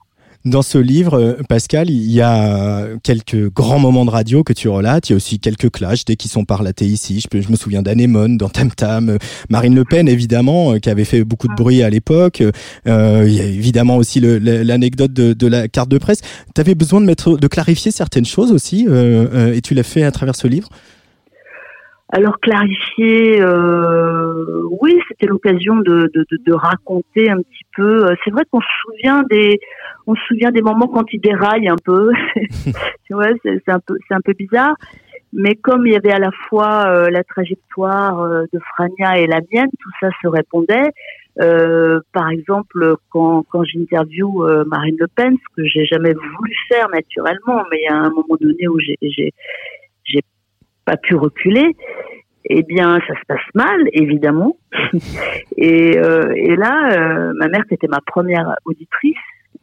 Dans ce livre, euh, Pascal, il y a quelques grands moments de radio que tu relates. Il y a aussi quelques clashs dès qu'ils sont parlatés ici. Je, peux- je me souviens d'Anémone, dans Tam Tam, euh, Marine Le Pen, évidemment, euh, qui avait fait beaucoup de bruit à l'époque. Il y a évidemment aussi l'anecdote de, la carte de presse. Tu avais besoin de, mettre, de clarifier certaines choses aussi, et tu l'as fait à travers ce livre? Alors clarifier, euh, oui, c'était l'occasion de, de, de, de raconter un petit peu. Euh, C'est vrai qu'on se souvient des, on se souvient des moments quand il déraille un peu. tu vois, c'est c'est un peu, c'est un peu bizarre. Mais comme il y avait à la fois euh, la trajectoire euh, de Frania et la mienne, tout ça se répondait. Euh, par exemple, quand, quand j'interviewe euh, Marine Le Pen, ce que j'ai jamais voulu faire naturellement, mais il y a un moment donné où j'ai pas pu reculer, eh bien, ça se passe mal, évidemment. et, euh, et là, euh, ma mère, qui était ma première auditrice,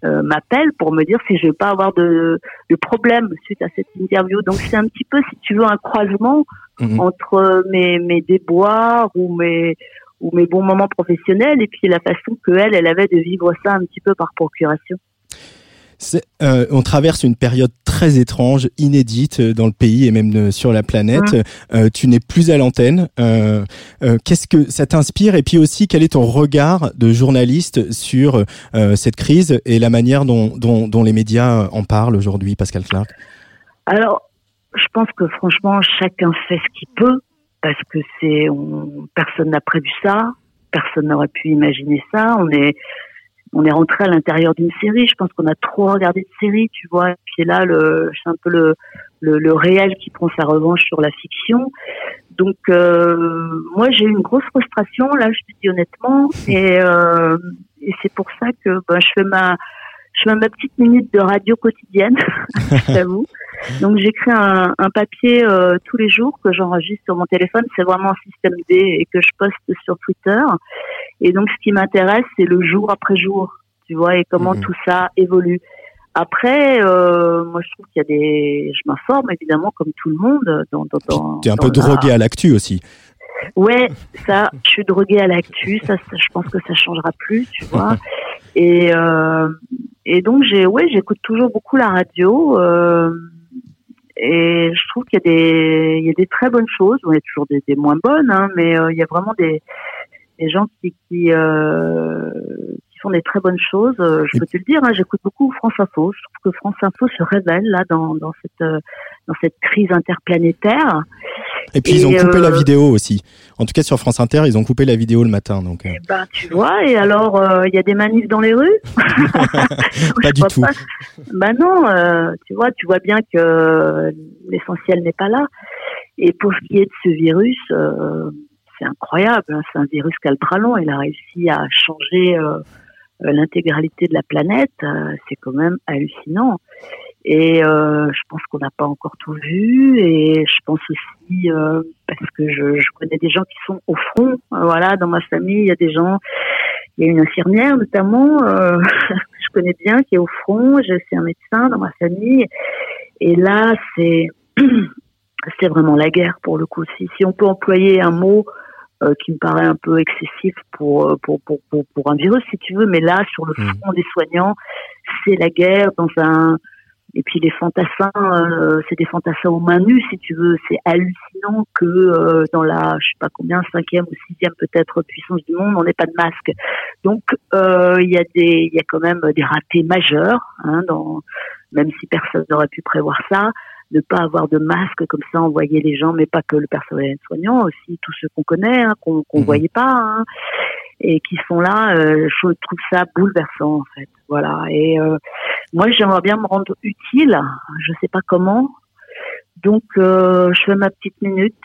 euh, m'appelle pour me dire si je vais pas avoir de, de problème suite à cette interview. Donc, c'est un petit peu, si tu veux, un croisement entre mes, mes déboires ou mes ou mes bons moments professionnels et puis la façon que elle, elle avait de vivre ça un petit peu par procuration. Euh, on traverse une période très étrange, inédite euh, dans le pays et même euh, sur la planète. Euh, tu n'es plus à l'antenne. Euh, qu'est-ce que ça t'inspire Et puis aussi, quel est ton regard de journaliste sur cette crise et la manière dont, dont, dont les médias en parlent aujourd'hui, Pascal Clark? Alors, je pense que franchement, chacun fait ce qu'il peut parce que c'est on, personne n'a prévu ça, personne n'aurait pu imaginer ça. On est on est rentré à l'intérieur d'une série. Je pense qu'on a trop regardé de séries, tu vois. Et puis là, le, c'est un peu le, le, le réel qui prend sa revanche sur la fiction. Donc, euh, moi, j'ai eu une grosse frustration, là, je te dis honnêtement. Et, euh, et c'est pour ça que ben, je fais ma, je fais ma petite minute de radio quotidienne, je t'avoue. Donc j'écris un, un papier euh, tous les jours que j'enregistre sur mon téléphone. C'est vraiment un système D et que je poste sur Twitter. Et donc ce qui m'intéresse, c'est le jour après jour, tu vois, et comment tout ça évolue. Après, euh, moi je trouve qu'il y a des, je m'informe évidemment comme tout le monde. Dans, dans, dans, Tu es un dans peu la- drogué à l'actu aussi. Ouais, ça, je suis droguée à l'actu, ça, ça, je pense que ça changera plus, tu vois. Et euh, et donc j'ai, ouais, j'écoute toujours beaucoup la radio. Euh, et je trouve qu'il y a des, il y a des très bonnes choses. Bon, il y a toujours des, des moins bonnes, hein, mais il y a vraiment des, des gens qui qui, euh, qui font des très bonnes choses. Euh, Je peux te le dire, hein, j'écoute beaucoup France Info. Je trouve que France Info se révèle là dans dans cette euh, dans cette crise interplanétaire. Et puis ils ont Et, coupé la euh, vidéo aussi. En tout cas sur France Inter, ils ont coupé la vidéo le matin. Donc euh, Ben, tu vois, et alors, euh, il y a des manifs dans les rues? Pas du tout. Ben non, euh, tu vois, tu vois bien que l'essentiel n'est pas là. Et pour ce qui est de ce virus, euh, c'est incroyable. hein, c'est un virus qui a le bras long. Il a réussi à changer euh, euh, l'intégralité de la planète. euh, c'est quand même hallucinant. Et je pense qu'on n'a pas encore tout vu. Et je pense aussi, parce que je, connais des gens qui sont au front. voilà, dans ma famille, il y a des gens. Il y a une infirmière notamment, que je connais bien, qui est au front. J'ai aussi un médecin dans ma famille. Et là, c'est c'est vraiment la guerre pour le coup. Si, si on peut employer un mot euh, qui me paraît un peu excessif pour, euh, pour, pour, pour, pour un virus, si tu veux, mais là, sur le front des soignants, c'est la guerre dans un... Et puis les fantassins, euh, c'est des fantassins aux mains nues, si tu veux. C'est hallucinant que euh, dans la, je sais pas combien, cinquième ou sixième peut-être puissance du monde, on n'ait pas de masque. Donc euh, il y a des, il y a quand même des ratés majeurs, hein, dans, même si personne n'aurait pu prévoir ça, ne pas avoir de masque comme ça, envoyer les gens, mais pas que le personnel soignant, aussi tous ceux qu'on connaît, hein, qu'on qu'on voyait pas, hein, et qui sont là. euh, je trouve ça bouleversant en fait. Voilà. Et euh, moi, j'aimerais bien me rendre utile. Je sais pas comment. Donc, euh, je fais ma petite minute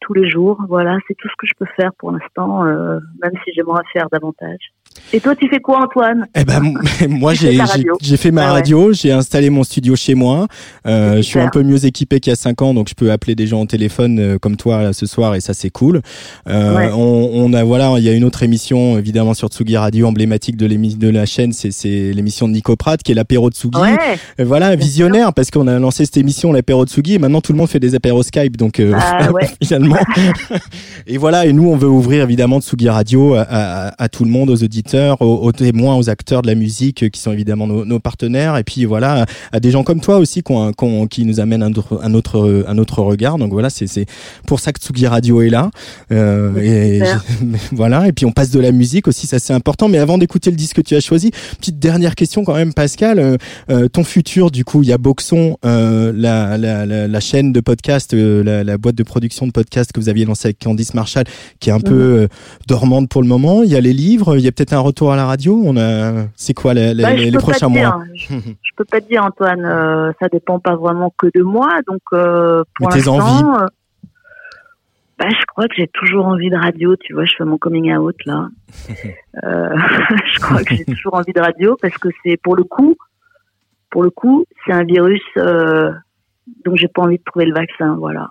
tous les jours. Voilà, c'est tout ce que je peux faire pour l'instant, euh, même si j'aimerais faire davantage. Et toi, tu fais quoi, Antoine? Eh ben, moi, j'ai radio. fait ma Ah ouais. radio, j'ai installé mon studio chez moi. Euh, je suis un peu mieux équipé qu'il y a cinq ans, donc je peux appeler des gens au téléphone euh, comme toi là, ce soir, et ça c'est cool. Euh, Ouais. on, on a voilà, il y a une autre émission évidemment sur Tsugi Radio emblématique de l'émission de la chaîne, c'est l'émission de Nico Pratt qui est l'apéro de Tsugi. Ouais. Euh, Voilà, visionnaire parce qu'on a lancé cette émission l'apéro de Tsugi et maintenant tout le monde fait des apéros Skype, donc euh, Ah finalement. et voilà, et nous on veut ouvrir évidemment Tsugi Radio à, à- à tout le monde, aux auditeurs, aux, aux témoins, aux acteurs de la musique euh, qui sont évidemment nos, nos partenaires, et puis voilà, à, à des gens comme toi aussi qui, nous amènent un autre, un autre, un autre regard. Donc voilà, c'est pour ça que Tsugi Radio est là. Euh, et voilà, et puis on passe de la musique aussi, ça c'est important. Mais avant d'écouter le disque que tu as choisi, petite dernière question quand même, Pascal. Euh, ton futur, du coup, il y a Boxon, euh, la, la, la, la chaîne de podcast, la, la boîte de production de podcast que vous aviez lancée avec Candice Marshall, qui est un peu Mhm. euh, dormante pour le moment. Il y a les livres, il y a peut-être un retour à la radio. On a, c'est quoi les, les, Bah, les prochains mois Je, je peux pas te dire, Antoine. euh, ça dépend pas vraiment que de moi. Donc, euh, pour l'instant, envies euh, bah, je crois que j'ai toujours envie de radio. Tu vois, je fais mon coming out là. Euh, je crois que j'ai toujours envie de radio parce que c'est pour le coup, pour le coup, c'est un virus euh, dont j'ai pas envie de trouver le vaccin. Voilà.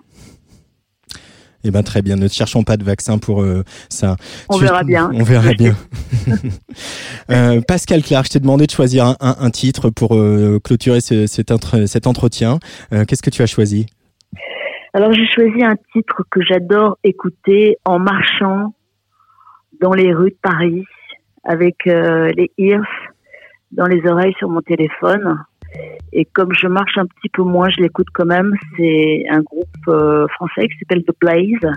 Eh ben très bien, ne cherchons pas de vaccin pour euh, ça. On Tu- verra bien. On verra bien. Euh, Pascal Clark, je t'ai demandé de choisir un, un- un titre pour euh, clôturer ce- cet, entre- cet entretien. Euh, Qu'est-ce que tu as choisi? Alors j'ai choisi un titre que j'adore écouter en marchant dans les rues de Paris avec les Ears dans les oreilles sur mon téléphone. Et comme je marche un petit peu moins, je l'écoute quand même. C'est un groupe euh, français qui s'appelle The Blaze.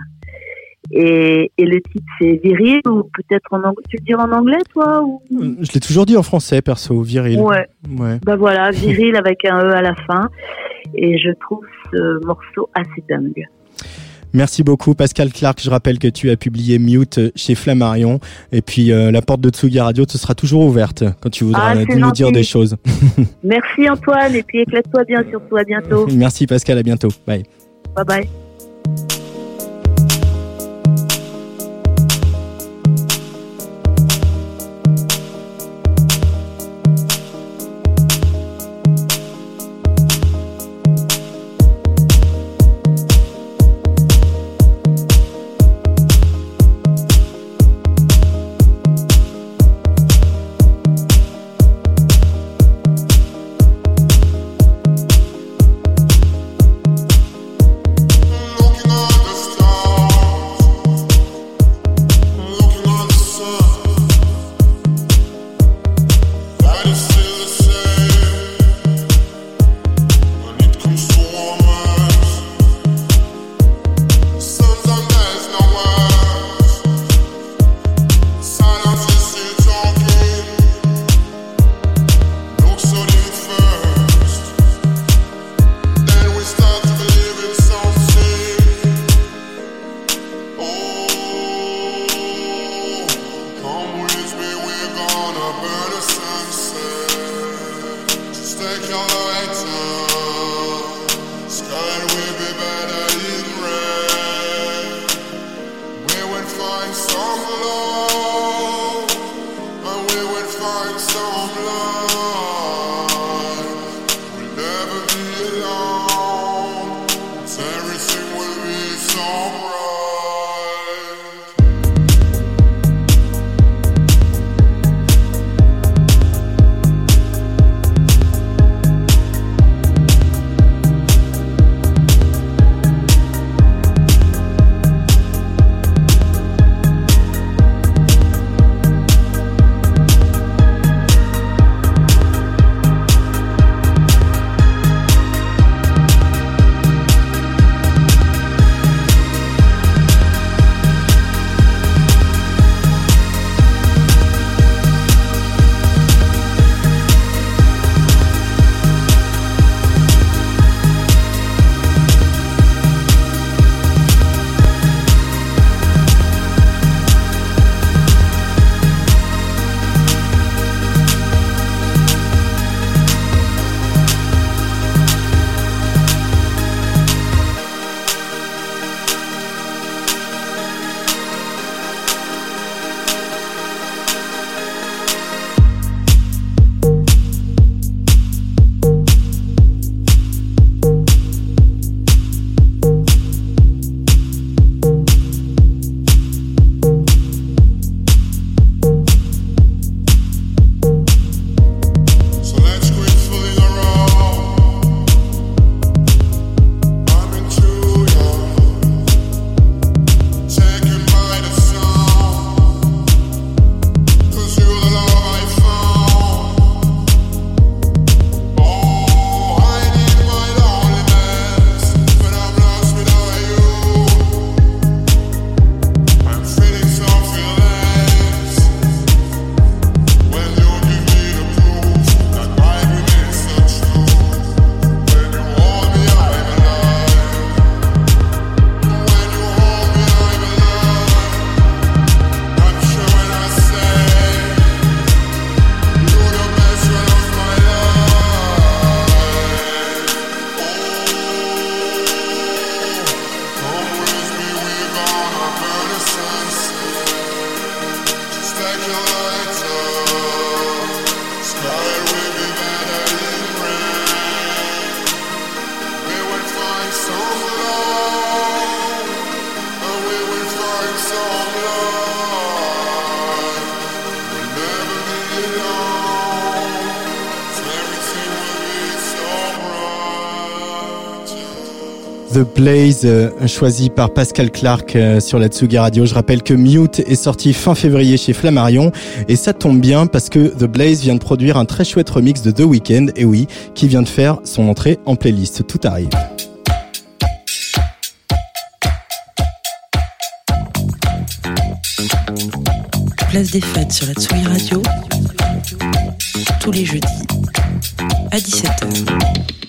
Et, et le titre c'est Viril ou peut-être en anglais. Tu le dis en anglais toi ou... Je l'ai toujours dit en français, perso, viril. Ouais. Ouais. Bah voilà, Viril avec un E à la fin. Et je trouve ce morceau assez dingue. Merci beaucoup Pascal Clark. Je rappelle que tu as publié Mute chez Flammarion. Et puis euh, la porte de Tsugi Radio te sera toujours ouverte quand tu voudras Ah, c'est nous dire des choses. Merci Antoine et puis éclate-toi bien surtout. À bientôt. Merci Pascal, à bientôt. Bye. Bye bye. I'm. The Blaze, euh, choisi par Pascal Clark euh, sur la Tsugi Radio. Je rappelle que Mute est sorti fin février chez Flammarion et ça tombe bien parce que The Blaze vient de produire un très chouette remix de The Weeknd, et oui, qui vient de faire son entrée en playlist. Tout arrive. Place des fêtes sur la Tsugi Radio. Tous les jeudis à 17h.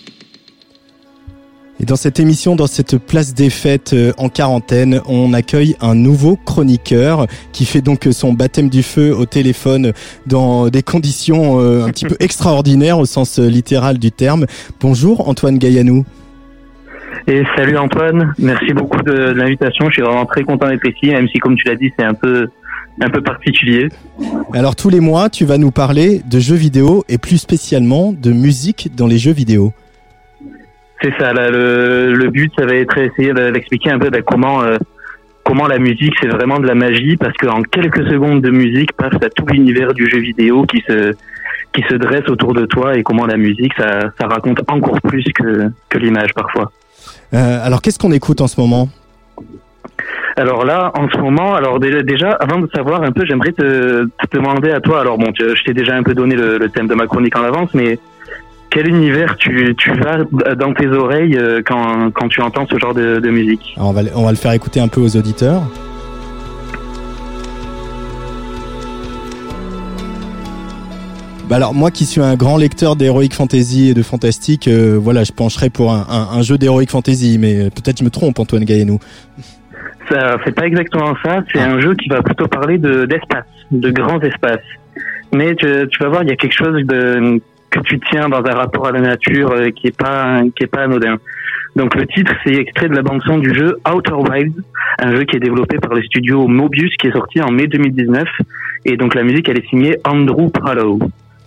Et dans cette émission, dans cette place des fêtes euh, en quarantaine, on accueille un nouveau chroniqueur qui fait donc son baptême du feu au téléphone dans des conditions euh, un petit peu extraordinaires au sens euh, littéral du terme. Bonjour Antoine Gaillanou. Et salut Antoine, merci beaucoup de, de l'invitation. Je suis vraiment très content d'être ici, même si comme tu l'as dit, c'est un peu un peu particulier. Alors tous les mois, tu vas nous parler de jeux vidéo et plus spécialement de musique dans les jeux vidéo. C'est ça. Là, le, le but, ça va être essayer de- d'expliquer un peu bah, comment euh, comment la musique, c'est vraiment de la magie, parce qu'en quelques secondes de musique, passe à tout l'univers du jeu vidéo qui se qui se dresse autour de toi et comment la musique, ça, ça raconte encore plus que, que l'image parfois. Euh, alors qu'est-ce qu'on écoute en ce moment? Alors là, en ce moment, alors déjà, avant de savoir un peu, j'aimerais te, te demander à toi. Alors bon, je t'ai déjà un peu donné le, le thème de ma chronique en avance, mais quel univers tu, tu vas dans tes oreilles euh, quand, quand tu entends ce genre de, de musique Alors, on, va, le- on va le faire écouter un peu aux auditeurs. Bah alors moi qui suis un grand lecteur d'Heroic Fantasy et de fantastique, euh, voilà, je pencherais pour un, un- un jeu d'Heroic Fantasy, mais peut-être je me trompe Antoine Gaillanou. Ça, c'est pas exactement ça. C'est un jeu qui va plutôt parler de d'espace, de grands espaces. Mais tu, tu vas voir, il y a quelque chose de que tu tiens dans un rapport à la nature euh, qui est pas qui est pas anodin. Donc le titre, c'est extrait de la bande son du jeu Outer Wilds, un jeu qui est développé par le studio Mobius, qui est sorti en mai 2019. Et donc la musique, elle est signée Andrew Prallow.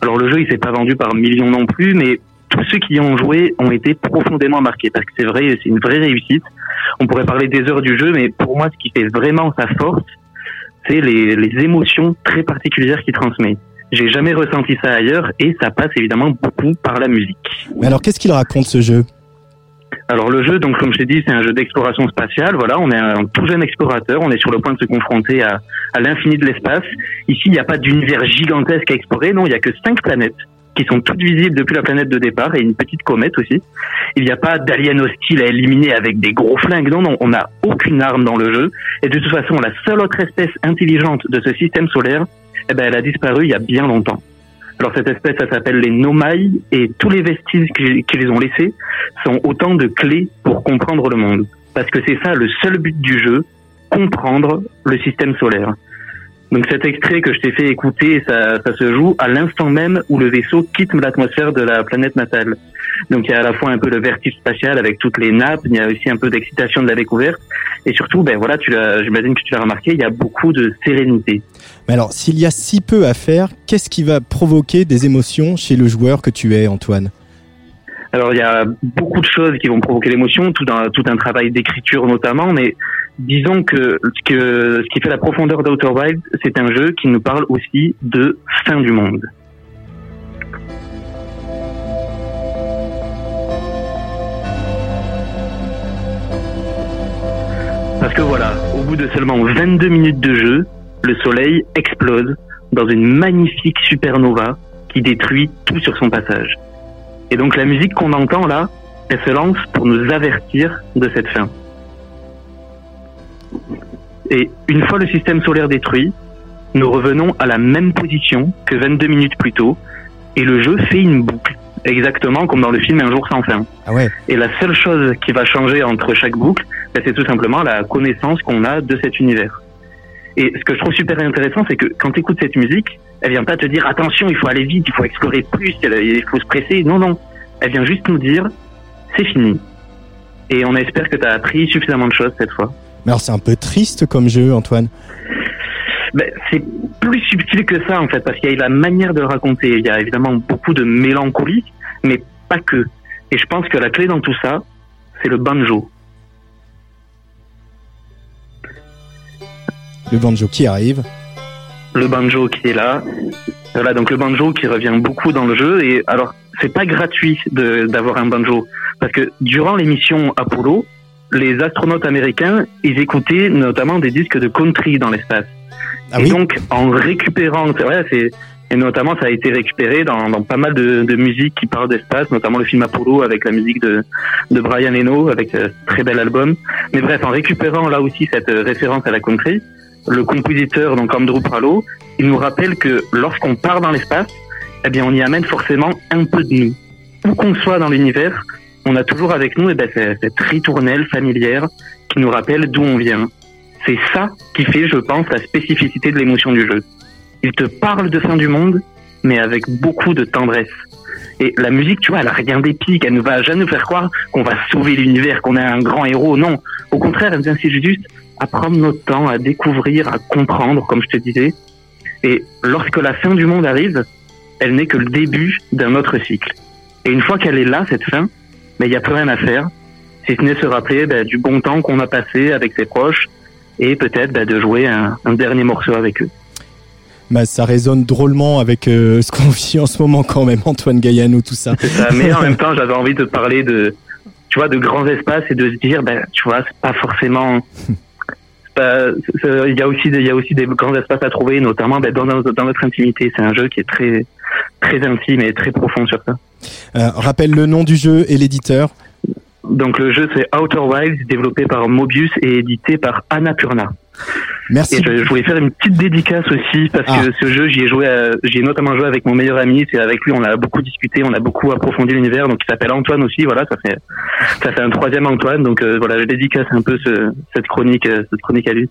Alors le jeu, il s'est pas vendu par millions non plus, mais tous ceux qui y ont joué ont été profondément marqués parce que c'est vrai, c'est une vraie réussite. On pourrait parler des heures du jeu, mais pour moi, ce qui fait vraiment sa force, c'est les, les émotions très particulières qu'il transmet. J'ai jamais ressenti ça ailleurs et ça passe évidemment beaucoup par la musique. Mais alors qu'est-ce qu'il raconte ce jeu? Alors le jeu, donc comme je t'ai dit, c'est un jeu d'exploration spatiale. Voilà, on est un tout jeune explorateur, on est sur le point de se confronter à, à l'infini de l'espace. Ici, il n'y a pas d'univers gigantesque à explorer, non, il n'y a que cinq planètes qui sont toutes visibles depuis la planète de départ et une petite comète aussi. Il n'y a pas d'aliens hostiles à éliminer avec des gros flingues, non, non, on n'a aucune arme dans le jeu. Et de toute façon, la seule autre espèce intelligente de ce système solaire, eh ben, elle a disparu il y a bien longtemps. Alors cette espèce, ça s'appelle les Nomai, et tous les vestiges qu'ils ont laissés sont autant de clés pour comprendre le monde. Parce que c'est ça le seul but du jeu, comprendre le système solaire. Donc cet extrait que je t'ai fait écouter, ça, ça se joue à l'instant même où le vaisseau quitte l'atmosphère de la planète natale. Donc il y a à la fois un peu le vertige spatial avec toutes les nappes, il y a aussi un peu d'excitation de la découverte, et surtout, ben voilà, tu j'imagine que tu l'as remarqué, il y a beaucoup de sérénité. Mais alors s'il y a si peu à faire, qu'est-ce qui va provoquer des émotions chez le joueur que tu es Antoine? Alors il y a beaucoup de choses qui vont provoquer l'émotion, tout un, tout un travail d'écriture notamment, mais disons que ce, que ce qui fait la profondeur d'Outer c'est un jeu qui nous parle aussi de fin du monde. Parce que voilà, au bout de seulement 22 minutes de jeu, le soleil explose dans une magnifique supernova qui détruit tout sur son passage. Et donc la musique qu'on entend là, elle se lance pour nous avertir de cette fin. Et une fois le système solaire détruit, nous revenons à la même position que 22 minutes plus tôt, et le jeu fait une boucle, exactement comme dans le film Un jour sans fin. Ah ouais Et la seule chose qui va changer entre chaque boucle, ben, c'est tout simplement la connaissance qu'on a de cet univers. Et ce que je trouve super intéressant, c'est que quand tu écoutes cette musique, elle vient pas te dire attention, il faut aller vite, il faut explorer plus, il faut se presser. Non, non. Elle vient juste nous dire c'est fini. Et on espère que tu as appris suffisamment de choses cette fois. Mais alors c'est un peu triste comme jeu Antoine. Ben, c'est plus subtil que ça en fait, parce qu'il y a la manière de le raconter. Il y a évidemment beaucoup de mélancolie, mais pas que. Et je pense que la clé dans tout ça, c'est le banjo. Le banjo qui arrive. Le banjo qui est là. Voilà, donc le banjo qui revient beaucoup dans le jeu. Et alors, c'est pas gratuit d'avoir un banjo. Parce que durant l'émission Apollo, les astronautes américains, ils écoutaient notamment des disques de country dans l'espace. Ah et oui donc, en récupérant, c'est vrai, c'est et notamment ça a été récupéré dans, dans pas mal de, de musique qui parle d'espace, notamment le film Apollo avec la musique de, de Brian Eno avec un très bel album. Mais bref, en récupérant là aussi cette euh, référence à la country, le compositeur donc Andrew Pralo, il nous rappelle que lorsqu'on part dans l'espace, eh bien on y amène forcément un peu de nous. Où qu'on soit dans l'univers, on a toujours avec nous eh cette, cette ritournelle familière qui nous rappelle d'où on vient. C'est ça qui fait, je pense, la spécificité de l'émotion du jeu. Il te parle de fin du monde, mais avec beaucoup de tendresse. Et la musique, tu vois, elle a rien d'épique. Elle ne va jamais nous faire croire qu'on va sauver l'univers, qu'on est un grand héros. Non. Au contraire, elle nous incite juste à prendre notre temps, à découvrir, à comprendre, comme je te disais. Et lorsque la fin du monde arrive, elle n'est que le début d'un autre cycle. Et une fois qu'elle est là, cette fin, mais il n'y a plus rien à faire, si ce n'est se rappeler ben, du bon temps qu'on a passé avec ses proches et peut-être ben, de jouer un, un dernier morceau avec eux. Bah, ça résonne drôlement avec euh, ce qu'on vit en ce moment quand même, Antoine Gaillanou, tout ça. Ça. Mais en même temps, j'avais envie de parler de, tu vois, de grands espaces et de se dire, ben, tu vois, c'est pas forcément. Il y a aussi, des- il y a aussi des grands espaces à trouver, notamment ben, dans, notre- dans notre intimité. C'est un jeu qui est très, très intime et très profond sur ça. Euh, rappelle le nom du jeu et l'éditeur. Donc le jeu c'est Outer Wilds, développé par Mobius et édité par Annapurna. Merci. Et je, je voulais faire une petite dédicace aussi parce Ah. que ce jeu, j'y ai joué, à- j'y ai notamment joué avec mon meilleur ami. C'est avec lui, on a beaucoup discuté, on a beaucoup approfondi l'univers. Donc il s'appelle Antoine aussi. Voilà, ça fait ça fait un troisième Antoine. Donc euh, voilà, je dédicace un peu ce, cette chronique, euh, cette chronique à lui.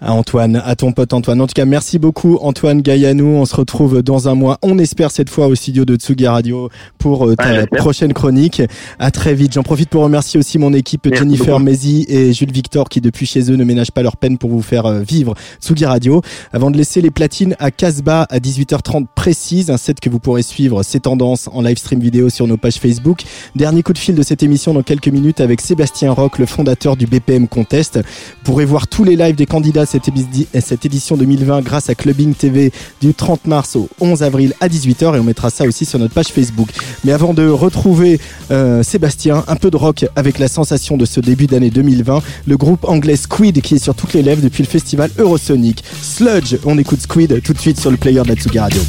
À Antoine, à ton pote Antoine. En tout cas, merci beaucoup Antoine Gaillanou. On se retrouve dans un mois. On espère cette fois au studio de Tsugi Radio pour euh, ta Ouais, prochaine chronique. À très vite. J'en profite pour remercier aussi mon équipe Merci Jennifer beaucoup. Mézi et Jules Victor qui depuis chez eux ne ménagent pas leur peine pour vous faire euh, vivre Tsugi Radio. Avant de laisser les platines à Casbah à 18h30 précise, un set que vous pourrez suivre ses tendances en live stream vidéo sur nos pages Facebook. Dernier coup de fil de cette émission dans quelques minutes avec Sébastien Roch, le fondateur du BPM Contest. Vous pourrez voir tous les lives des candidats cette, édition 2020 grâce à Clubbing TV du 30 mars au 11 avril à 18h et on mettra ça aussi sur notre page Facebook. Mais avant de retrouver euh, Sébastien, un peu de rock avec la sensation de ce début d'année 2020, le groupe anglais Squid qui est sur toutes les lèvres depuis le festival Eurosonic. Sludge, on écoute Squid tout de suite sur le player de Radio.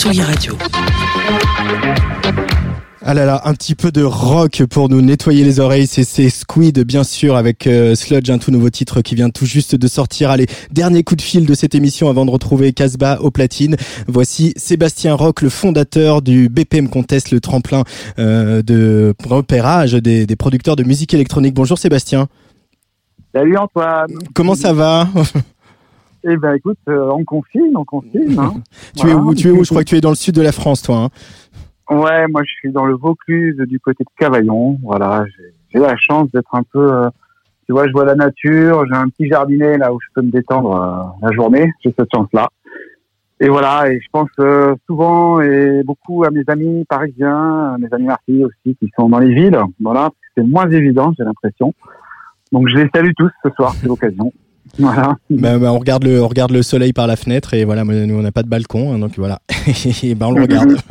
Tsugi Radio. Ah là là, un petit peu de rock pour nous nettoyer les oreilles, c'est Squid bien sûr avec euh, Sludge, un tout nouveau titre qui vient tout juste de sortir. Allez, dernier coup de fil de cette émission avant de retrouver Casbah au platine. Voici Sébastien Rock, le fondateur du BPM Contest, le tremplin euh, de repérage des, des producteurs de musique électronique. Bonjour Sébastien. Salut Antoine. Comment ça va? Eh ben écoute, euh, on confine, on confine. Hein. Tu es où Tu es où? Je crois que tu es dans le sud de la France, toi. hein. Ouais, moi je suis dans le Vaucluse du côté de Cavaillon. Voilà, j'ai- la chance d'être un peu, euh, tu vois, je vois la nature, j'ai un petit jardinet là où je peux me détendre euh, la journée. J'ai cette chance-là. Et voilà, et je pense euh, souvent et beaucoup à mes amis parisiens, à mes amis marseillais aussi qui sont dans les villes. Voilà, c'est moins évident, j'ai l'impression. Donc je les salue tous ce soir, c'est l'occasion. Voilà. Bah, bah, on regarde le on regarde le soleil par la fenêtre et voilà, nous on n'a pas de balcon, hein, donc voilà. et ben on le regarde.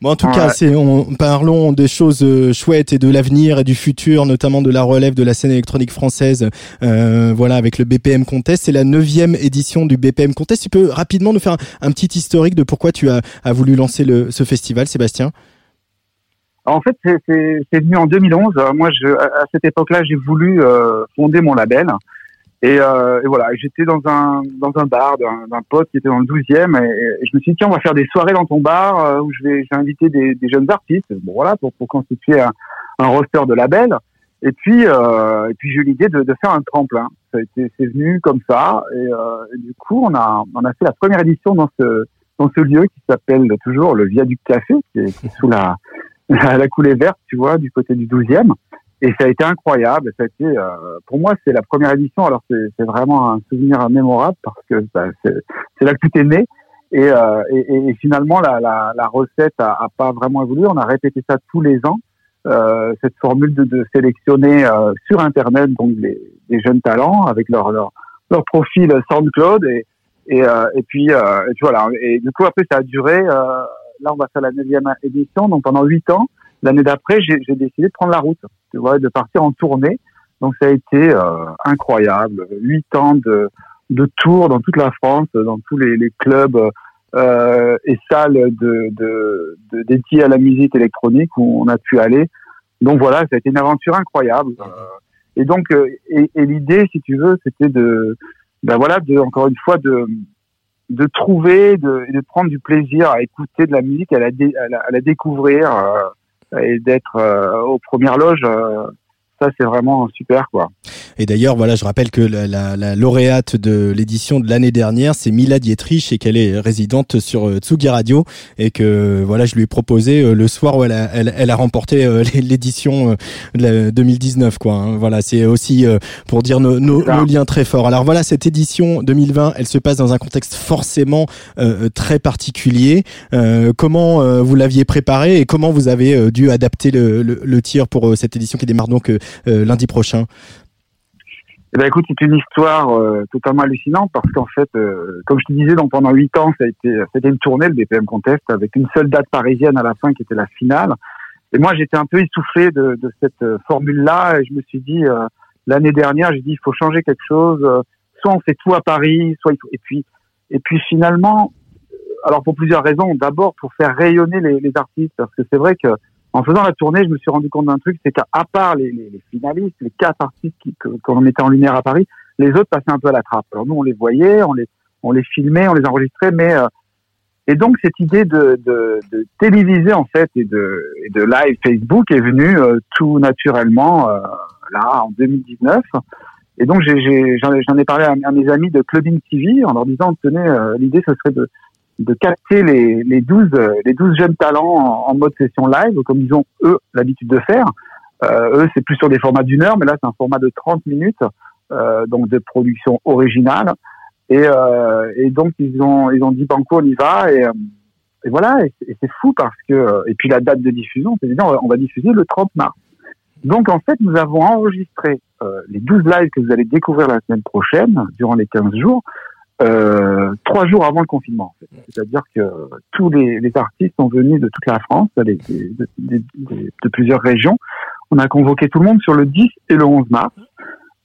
Bon, en tout cas, c'est on parlons des choses euh, chouettes et de l'avenir et du futur, notamment de la relève de la scène électronique française. Euh, voilà, avec le BPM Contest, c'est la neuvième édition du BPM Contest. Tu peux rapidement nous faire un, un petit historique de pourquoi tu as, as voulu lancer le, ce festival, Sébastien? En fait, c'est- venu en 2011. Euh, Moi, je, à cette époque-là, j'ai voulu euh, fonder mon label. Et, euh, et voilà, j'étais dans un dans un bar d'un pote qui était dans le 12e et, je me suis dit tiens, on va faire des soirées dans ton bar euh, où je vais j'ai invité des, des jeunes artistes. Bon voilà, pour, pour constituer un, un roster de label. Et puis euh, et puis j'ai eu l'idée de, de faire un tremplin. Ça c'est venu comme ça et, euh, et du coup on a on a fait la première édition dans ce dans ce lieu qui s'appelle toujours le Viaduc Café qui est, qui est sous la la, la coulée verte, tu vois, du côté du 12e. Et ça a été incroyable. Ça a été, euh, pour moi, c'est la première édition. Alors, c'est vraiment un souvenir mémorable parce que bah, c'est là que tout est né. Et, euh, et, et- finalement, la, la, la recette a, a pas vraiment évolué. On a répété ça tous les ans. Euh, cette formule de, de sélectionner euh, sur Internet donc les, des jeunes talents avec leur leur, leur profil SoundCloud et et, euh, et puis euh, et puis voilà. Et du coup, après, ça a duré. Là, on va faire la neuvième édition. Donc, pendant huit ans, l'année d'après, j'ai décidé de prendre la route, tu vois, de partir en tournée. Donc, ça a été euh, incroyable. Huit ans de, de tours dans toute la France, dans tous les, les clubs euh, et salles de, de, de, dédiées à la musique électronique où on a pu aller. Donc, voilà, ça a été une aventure incroyable. Euh, et donc, euh, et, et l'idée, si tu veux, c'était de, ben voilà, de, encore une fois, de, de trouver de, de prendre du plaisir à écouter de la musique, à la, à la, à la découvrir euh, et d'être euh, aux premières loges. Euh, ça, c'est vraiment super, quoi. Et d'ailleurs, voilà, je rappelle que la, la- la lauréate de l'édition de l'année dernière, c'est Mila Dietrich et qu'elle est résidente sur euh, Tsugi Radio et que voilà, je lui ai proposé euh, le soir où elle a, elle, elle a remporté euh, l'édition euh, de la 2019, quoi. hein. Voilà, c'est aussi euh, pour dire nos, nos, nos liens très forts. Alors voilà, cette édition 2020, elle se passe dans un contexte forcément euh, très particulier. Euh, comment euh, vous l'aviez préparé et comment vous avez euh, dû adapter le, le, le tir pour euh, cette édition qui démarre donc euh, euh, lundi prochain Eh ben écoute, c'est une histoire euh, totalement hallucinante parce qu'en fait, euh, comme je te disais, donc pendant huit ans, ça a été, c'était une tournée le BPM Contest avec une seule date parisienne à la fin qui était la finale. Et moi, j'étais un peu essoufflé de, cette euh, formule-là et je me suis dit euh, l'année dernière, j'ai dit il faut changer quelque chose. euh, soit on fait tout à Paris, soit il faut... et puis et puis finalement, euh, alors pour plusieurs raisons. D'abord pour faire rayonner les artistes parce que c'est vrai que en faisant la tournée, je me suis rendu compte d'un truc, c'est qu'à part les, les, les finalistes, les quatre artistes qui, que- qu'on mettait en lumière à Paris, les autres passaient un peu à la trappe. Alors nous, on les voyait, on les, on les filmait, on les enregistrait, mais euh, et donc cette idée de, de, de téléviser en fait et de, et de live Facebook est venue euh, tout naturellement euh, là en 2019. Et donc j'en ai parlé à, à mes amis de Clubbing TV en leur disant tenez euh, l'idée ce serait de de capter les, les 12 euh, les 12 jeunes talents en, mode session live comme ils ont eux l'habitude de faire. Euh, eux c'est plus sur des formats d'une heure mais là c'est un format de 30 minutes euh, donc de production originale et, euh, et donc ils ont ils ont dit banco on y va et, voilà et, c'est- fou parce que et puis la date de diffusion c'est évident on va, diffuser le 30 mars. Donc en fait nous avons enregistré les 12 lives que vous allez découvrir la semaine prochaine durant les 15 jours euh, trois jours avant le confinement. C'est-à-dire que tous les, les artistes sont venus de toute la France, des- des- des- de plusieurs régions. On a convoqué tout le monde sur le 10 et le 11 mars.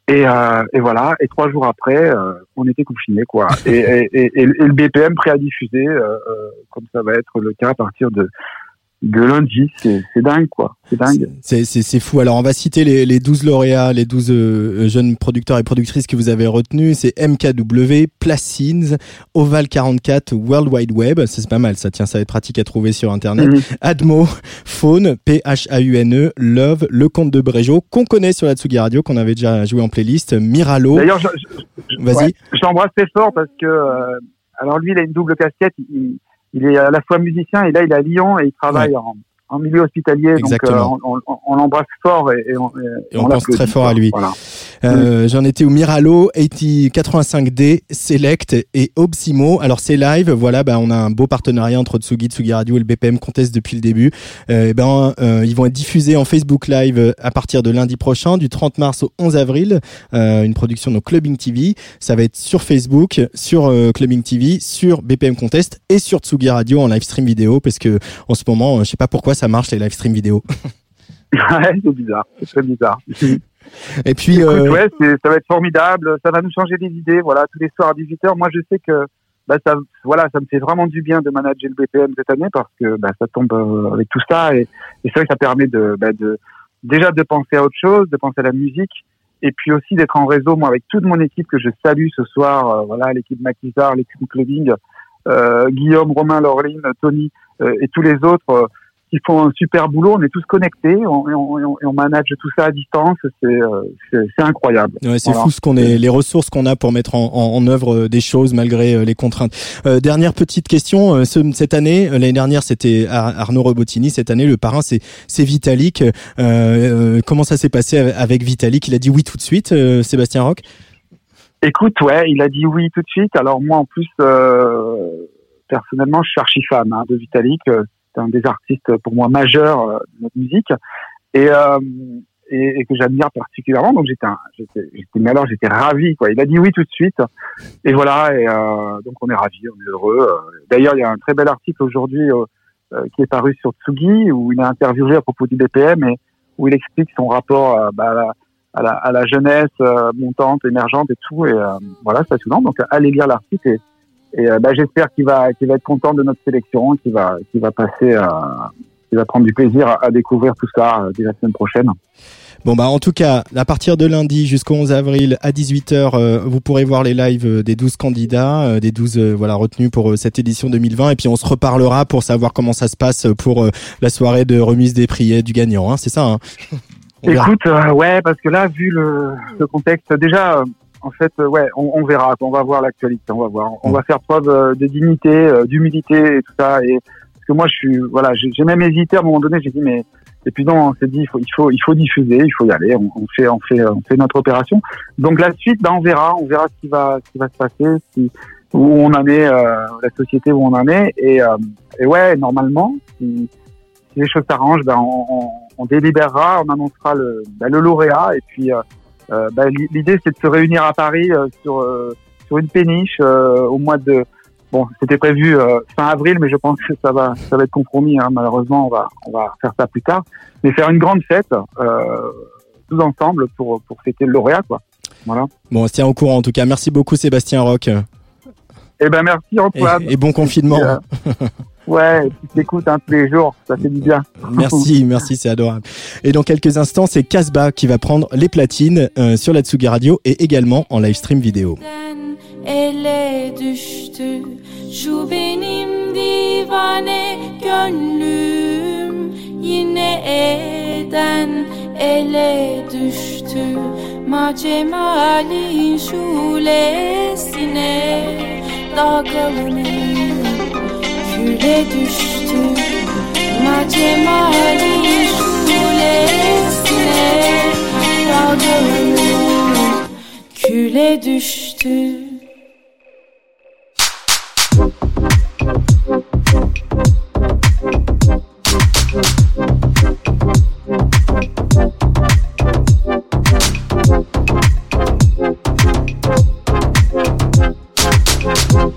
Et, euh, et voilà. Et trois jours après, euh, on était confinés, quoi. Et, et, et, et le BPM prêt à diffuser, euh, euh, comme ça va être le cas à partir de de lundi. C'est dingue, quoi. C'est dingue. C'est, c'est, c'est fou. Alors, on va citer les, les 12 lauréats, les 12 euh, jeunes producteurs et productrices que vous avez retenus. C'est MKW, Placines, Oval 44, World Wide Web. C'est pas mal. Ça, tiens, ça va être pratique à trouver sur Internet. Admo, Faune, P-H-A-U-N-E, Love, Le Comte de Bréjo, qu'on connaît sur la Tsugi Radio, qu'on avait déjà joué en playlist. Miralo. D'ailleurs, je, je- je- ouais, l'embrasse très fort parce que, euh, alors lui, il a une double casquette. Il, il est à la fois musicien et là, il est à Lyon et il travaille en, en milieu hospitalier. Exactement. Donc, euh, on, on- on l'embrasse fort et, et on, Et on pense très fort à lui. Voilà. Euh, J'en étais au Miralo, 80 85D, Select et Obsimo. Alors c'est live, voilà, bah, on a un beau partenariat entre Tsugi, Tsugi Radio et le BPM Contest depuis le début. Euh, et ben, euh, ils vont être diffusés en Facebook Live à partir de lundi prochain, du 30 mars au 11 avril. Euh, une production de Clubbing TV. Ça va être sur Facebook, sur euh, Clubbing TV, sur BPM Contest et sur Tsugi Radio en live stream vidéo, parce que en ce moment, je sais pas pourquoi ça marche les live stream vidéo. ouais, c'est bizarre. C'est très bizarre. Et puis, Écoute, euh, ouais, ça va être formidable. Ça va nous changer des idées. Voilà, tous les soirs à 18h. Moi, je sais que, bah, ça, voilà, ça me fait vraiment du bien de manager le BPM cette année parce que, bah, ça tombe euh, avec tout ça et, et c'est vrai que ça permet de, bah, de, déjà de penser à autre chose, de penser à la musique et puis aussi d'être en réseau, moi, avec toute mon équipe que je salue ce soir. euh, voilà, l'équipe Maquisard, l'équipe Clubbing, Guillaume, Romain, Laureline, Tony et tous les autres. Qui font un super boulot, on est tous connectés, on, et on, et on- et on manage tout ça à distance, c'est euh, c'est incroyable. Ouais, c'est Voilà. fou ce qu'on est, les ressources qu'on a pour mettre en, en, en œuvre euh, des choses malgré euh, les contraintes. Euh, dernière petite question, ce- cette année, l'année dernière c'était Ar- Arnaud Robotini, cette année le parrain c'est c'est Vitalik. Euh, comment ça s'est passé avec- Vitalik? Il a dit oui tout de suite, euh, Sébastien Roch? Écoute, ouais, il a dit oui tout de suite. Alors moi, en plus, personnellement, je suis archi fan hein, de Vitalik. Un des artistes pour moi majeurs euh, de notre musique et, euh, et, que j'admire particulièrement. Donc j'étais, mais alors j'étais ravi. Quoi. Il a dit oui tout de suite. Et voilà. Et euh, donc on est ravis, on est heureux. D'ailleurs, il y a un très bel article aujourd'hui qui est paru sur Tsugi où il a interviewé à propos du BPM et où il explique son rapport bah, à, la, jeunesse montante, émergente et tout. Et voilà, c'est passionnant. Donc allez lire l'article et, et euh, bah, j'espère qu'il va, qu'il va être content de notre sélection, qu'il va, qu'il va passer, euh, qu'il va prendre du plaisir à, à découvrir tout ça euh, dès la semaine prochaine. Bon bah en tout cas, à partir de lundi jusqu'au 11 avril à 18h, euh, vous pourrez voir les lives des 12 candidats, euh, des 12 euh, voilà retenus pour cette édition 2020 et puis on se reparlera pour savoir comment ça se passe pour la soirée de remise des prix du gagnant, hein, c'est ça hein. Écoute, ouais, parce que là, vu le, le contexte, déjà, euh, en fait, euh, ouais, on, verra, on va voir l'actualité, on va voir, on va faire preuve euh, de dignité, euh, d'humilité et tout ça. Et parce que moi, je suis, voilà, j'ai même hésité à un moment donné, j'ai dit mais et puis non, on s'est dit il faut, il faut, il faut diffuser, il faut y aller, on, fait, on fait, on fait notre opération. Donc la suite, ben on verra, on verra ce qui va, ce qui va se passer, où on en est, la société où on en est. Et, euh, ouais, normalement, si, les choses s'arrangent, ben on, délibérera, on annoncera le, ben, le lauréat. Et puis euh, l'i- l'idée c'est de se réunir à Paris euh, sur euh, sur une péniche au mois de Bon, c'était prévu euh, fin avril, mais je pense que ça va, ça va être compromis. Hein. Malheureusement, on va, on va faire ça plus tard. Mais faire une grande fête, euh, tous ensemble, pour, pour fêter le lauréat, quoi. Voilà. Bon, on se tient au courant en tout cas. Merci beaucoup Sébastien Roch. Eh ben, merci Antoine. Et, et bon confinement. Euh, ouais, tu t'écoutes hein, tous les jours, ça fait du bien. Merci, merci, c'est adorable. Et dans quelques instants, c'est Casbah qui va prendre les platines euh, sur la Tsugi Radio et également en live stream vidéo. ele düştü şulesine küle düştü Macemalin şulesine Dalgalanıp küle düştü. Şu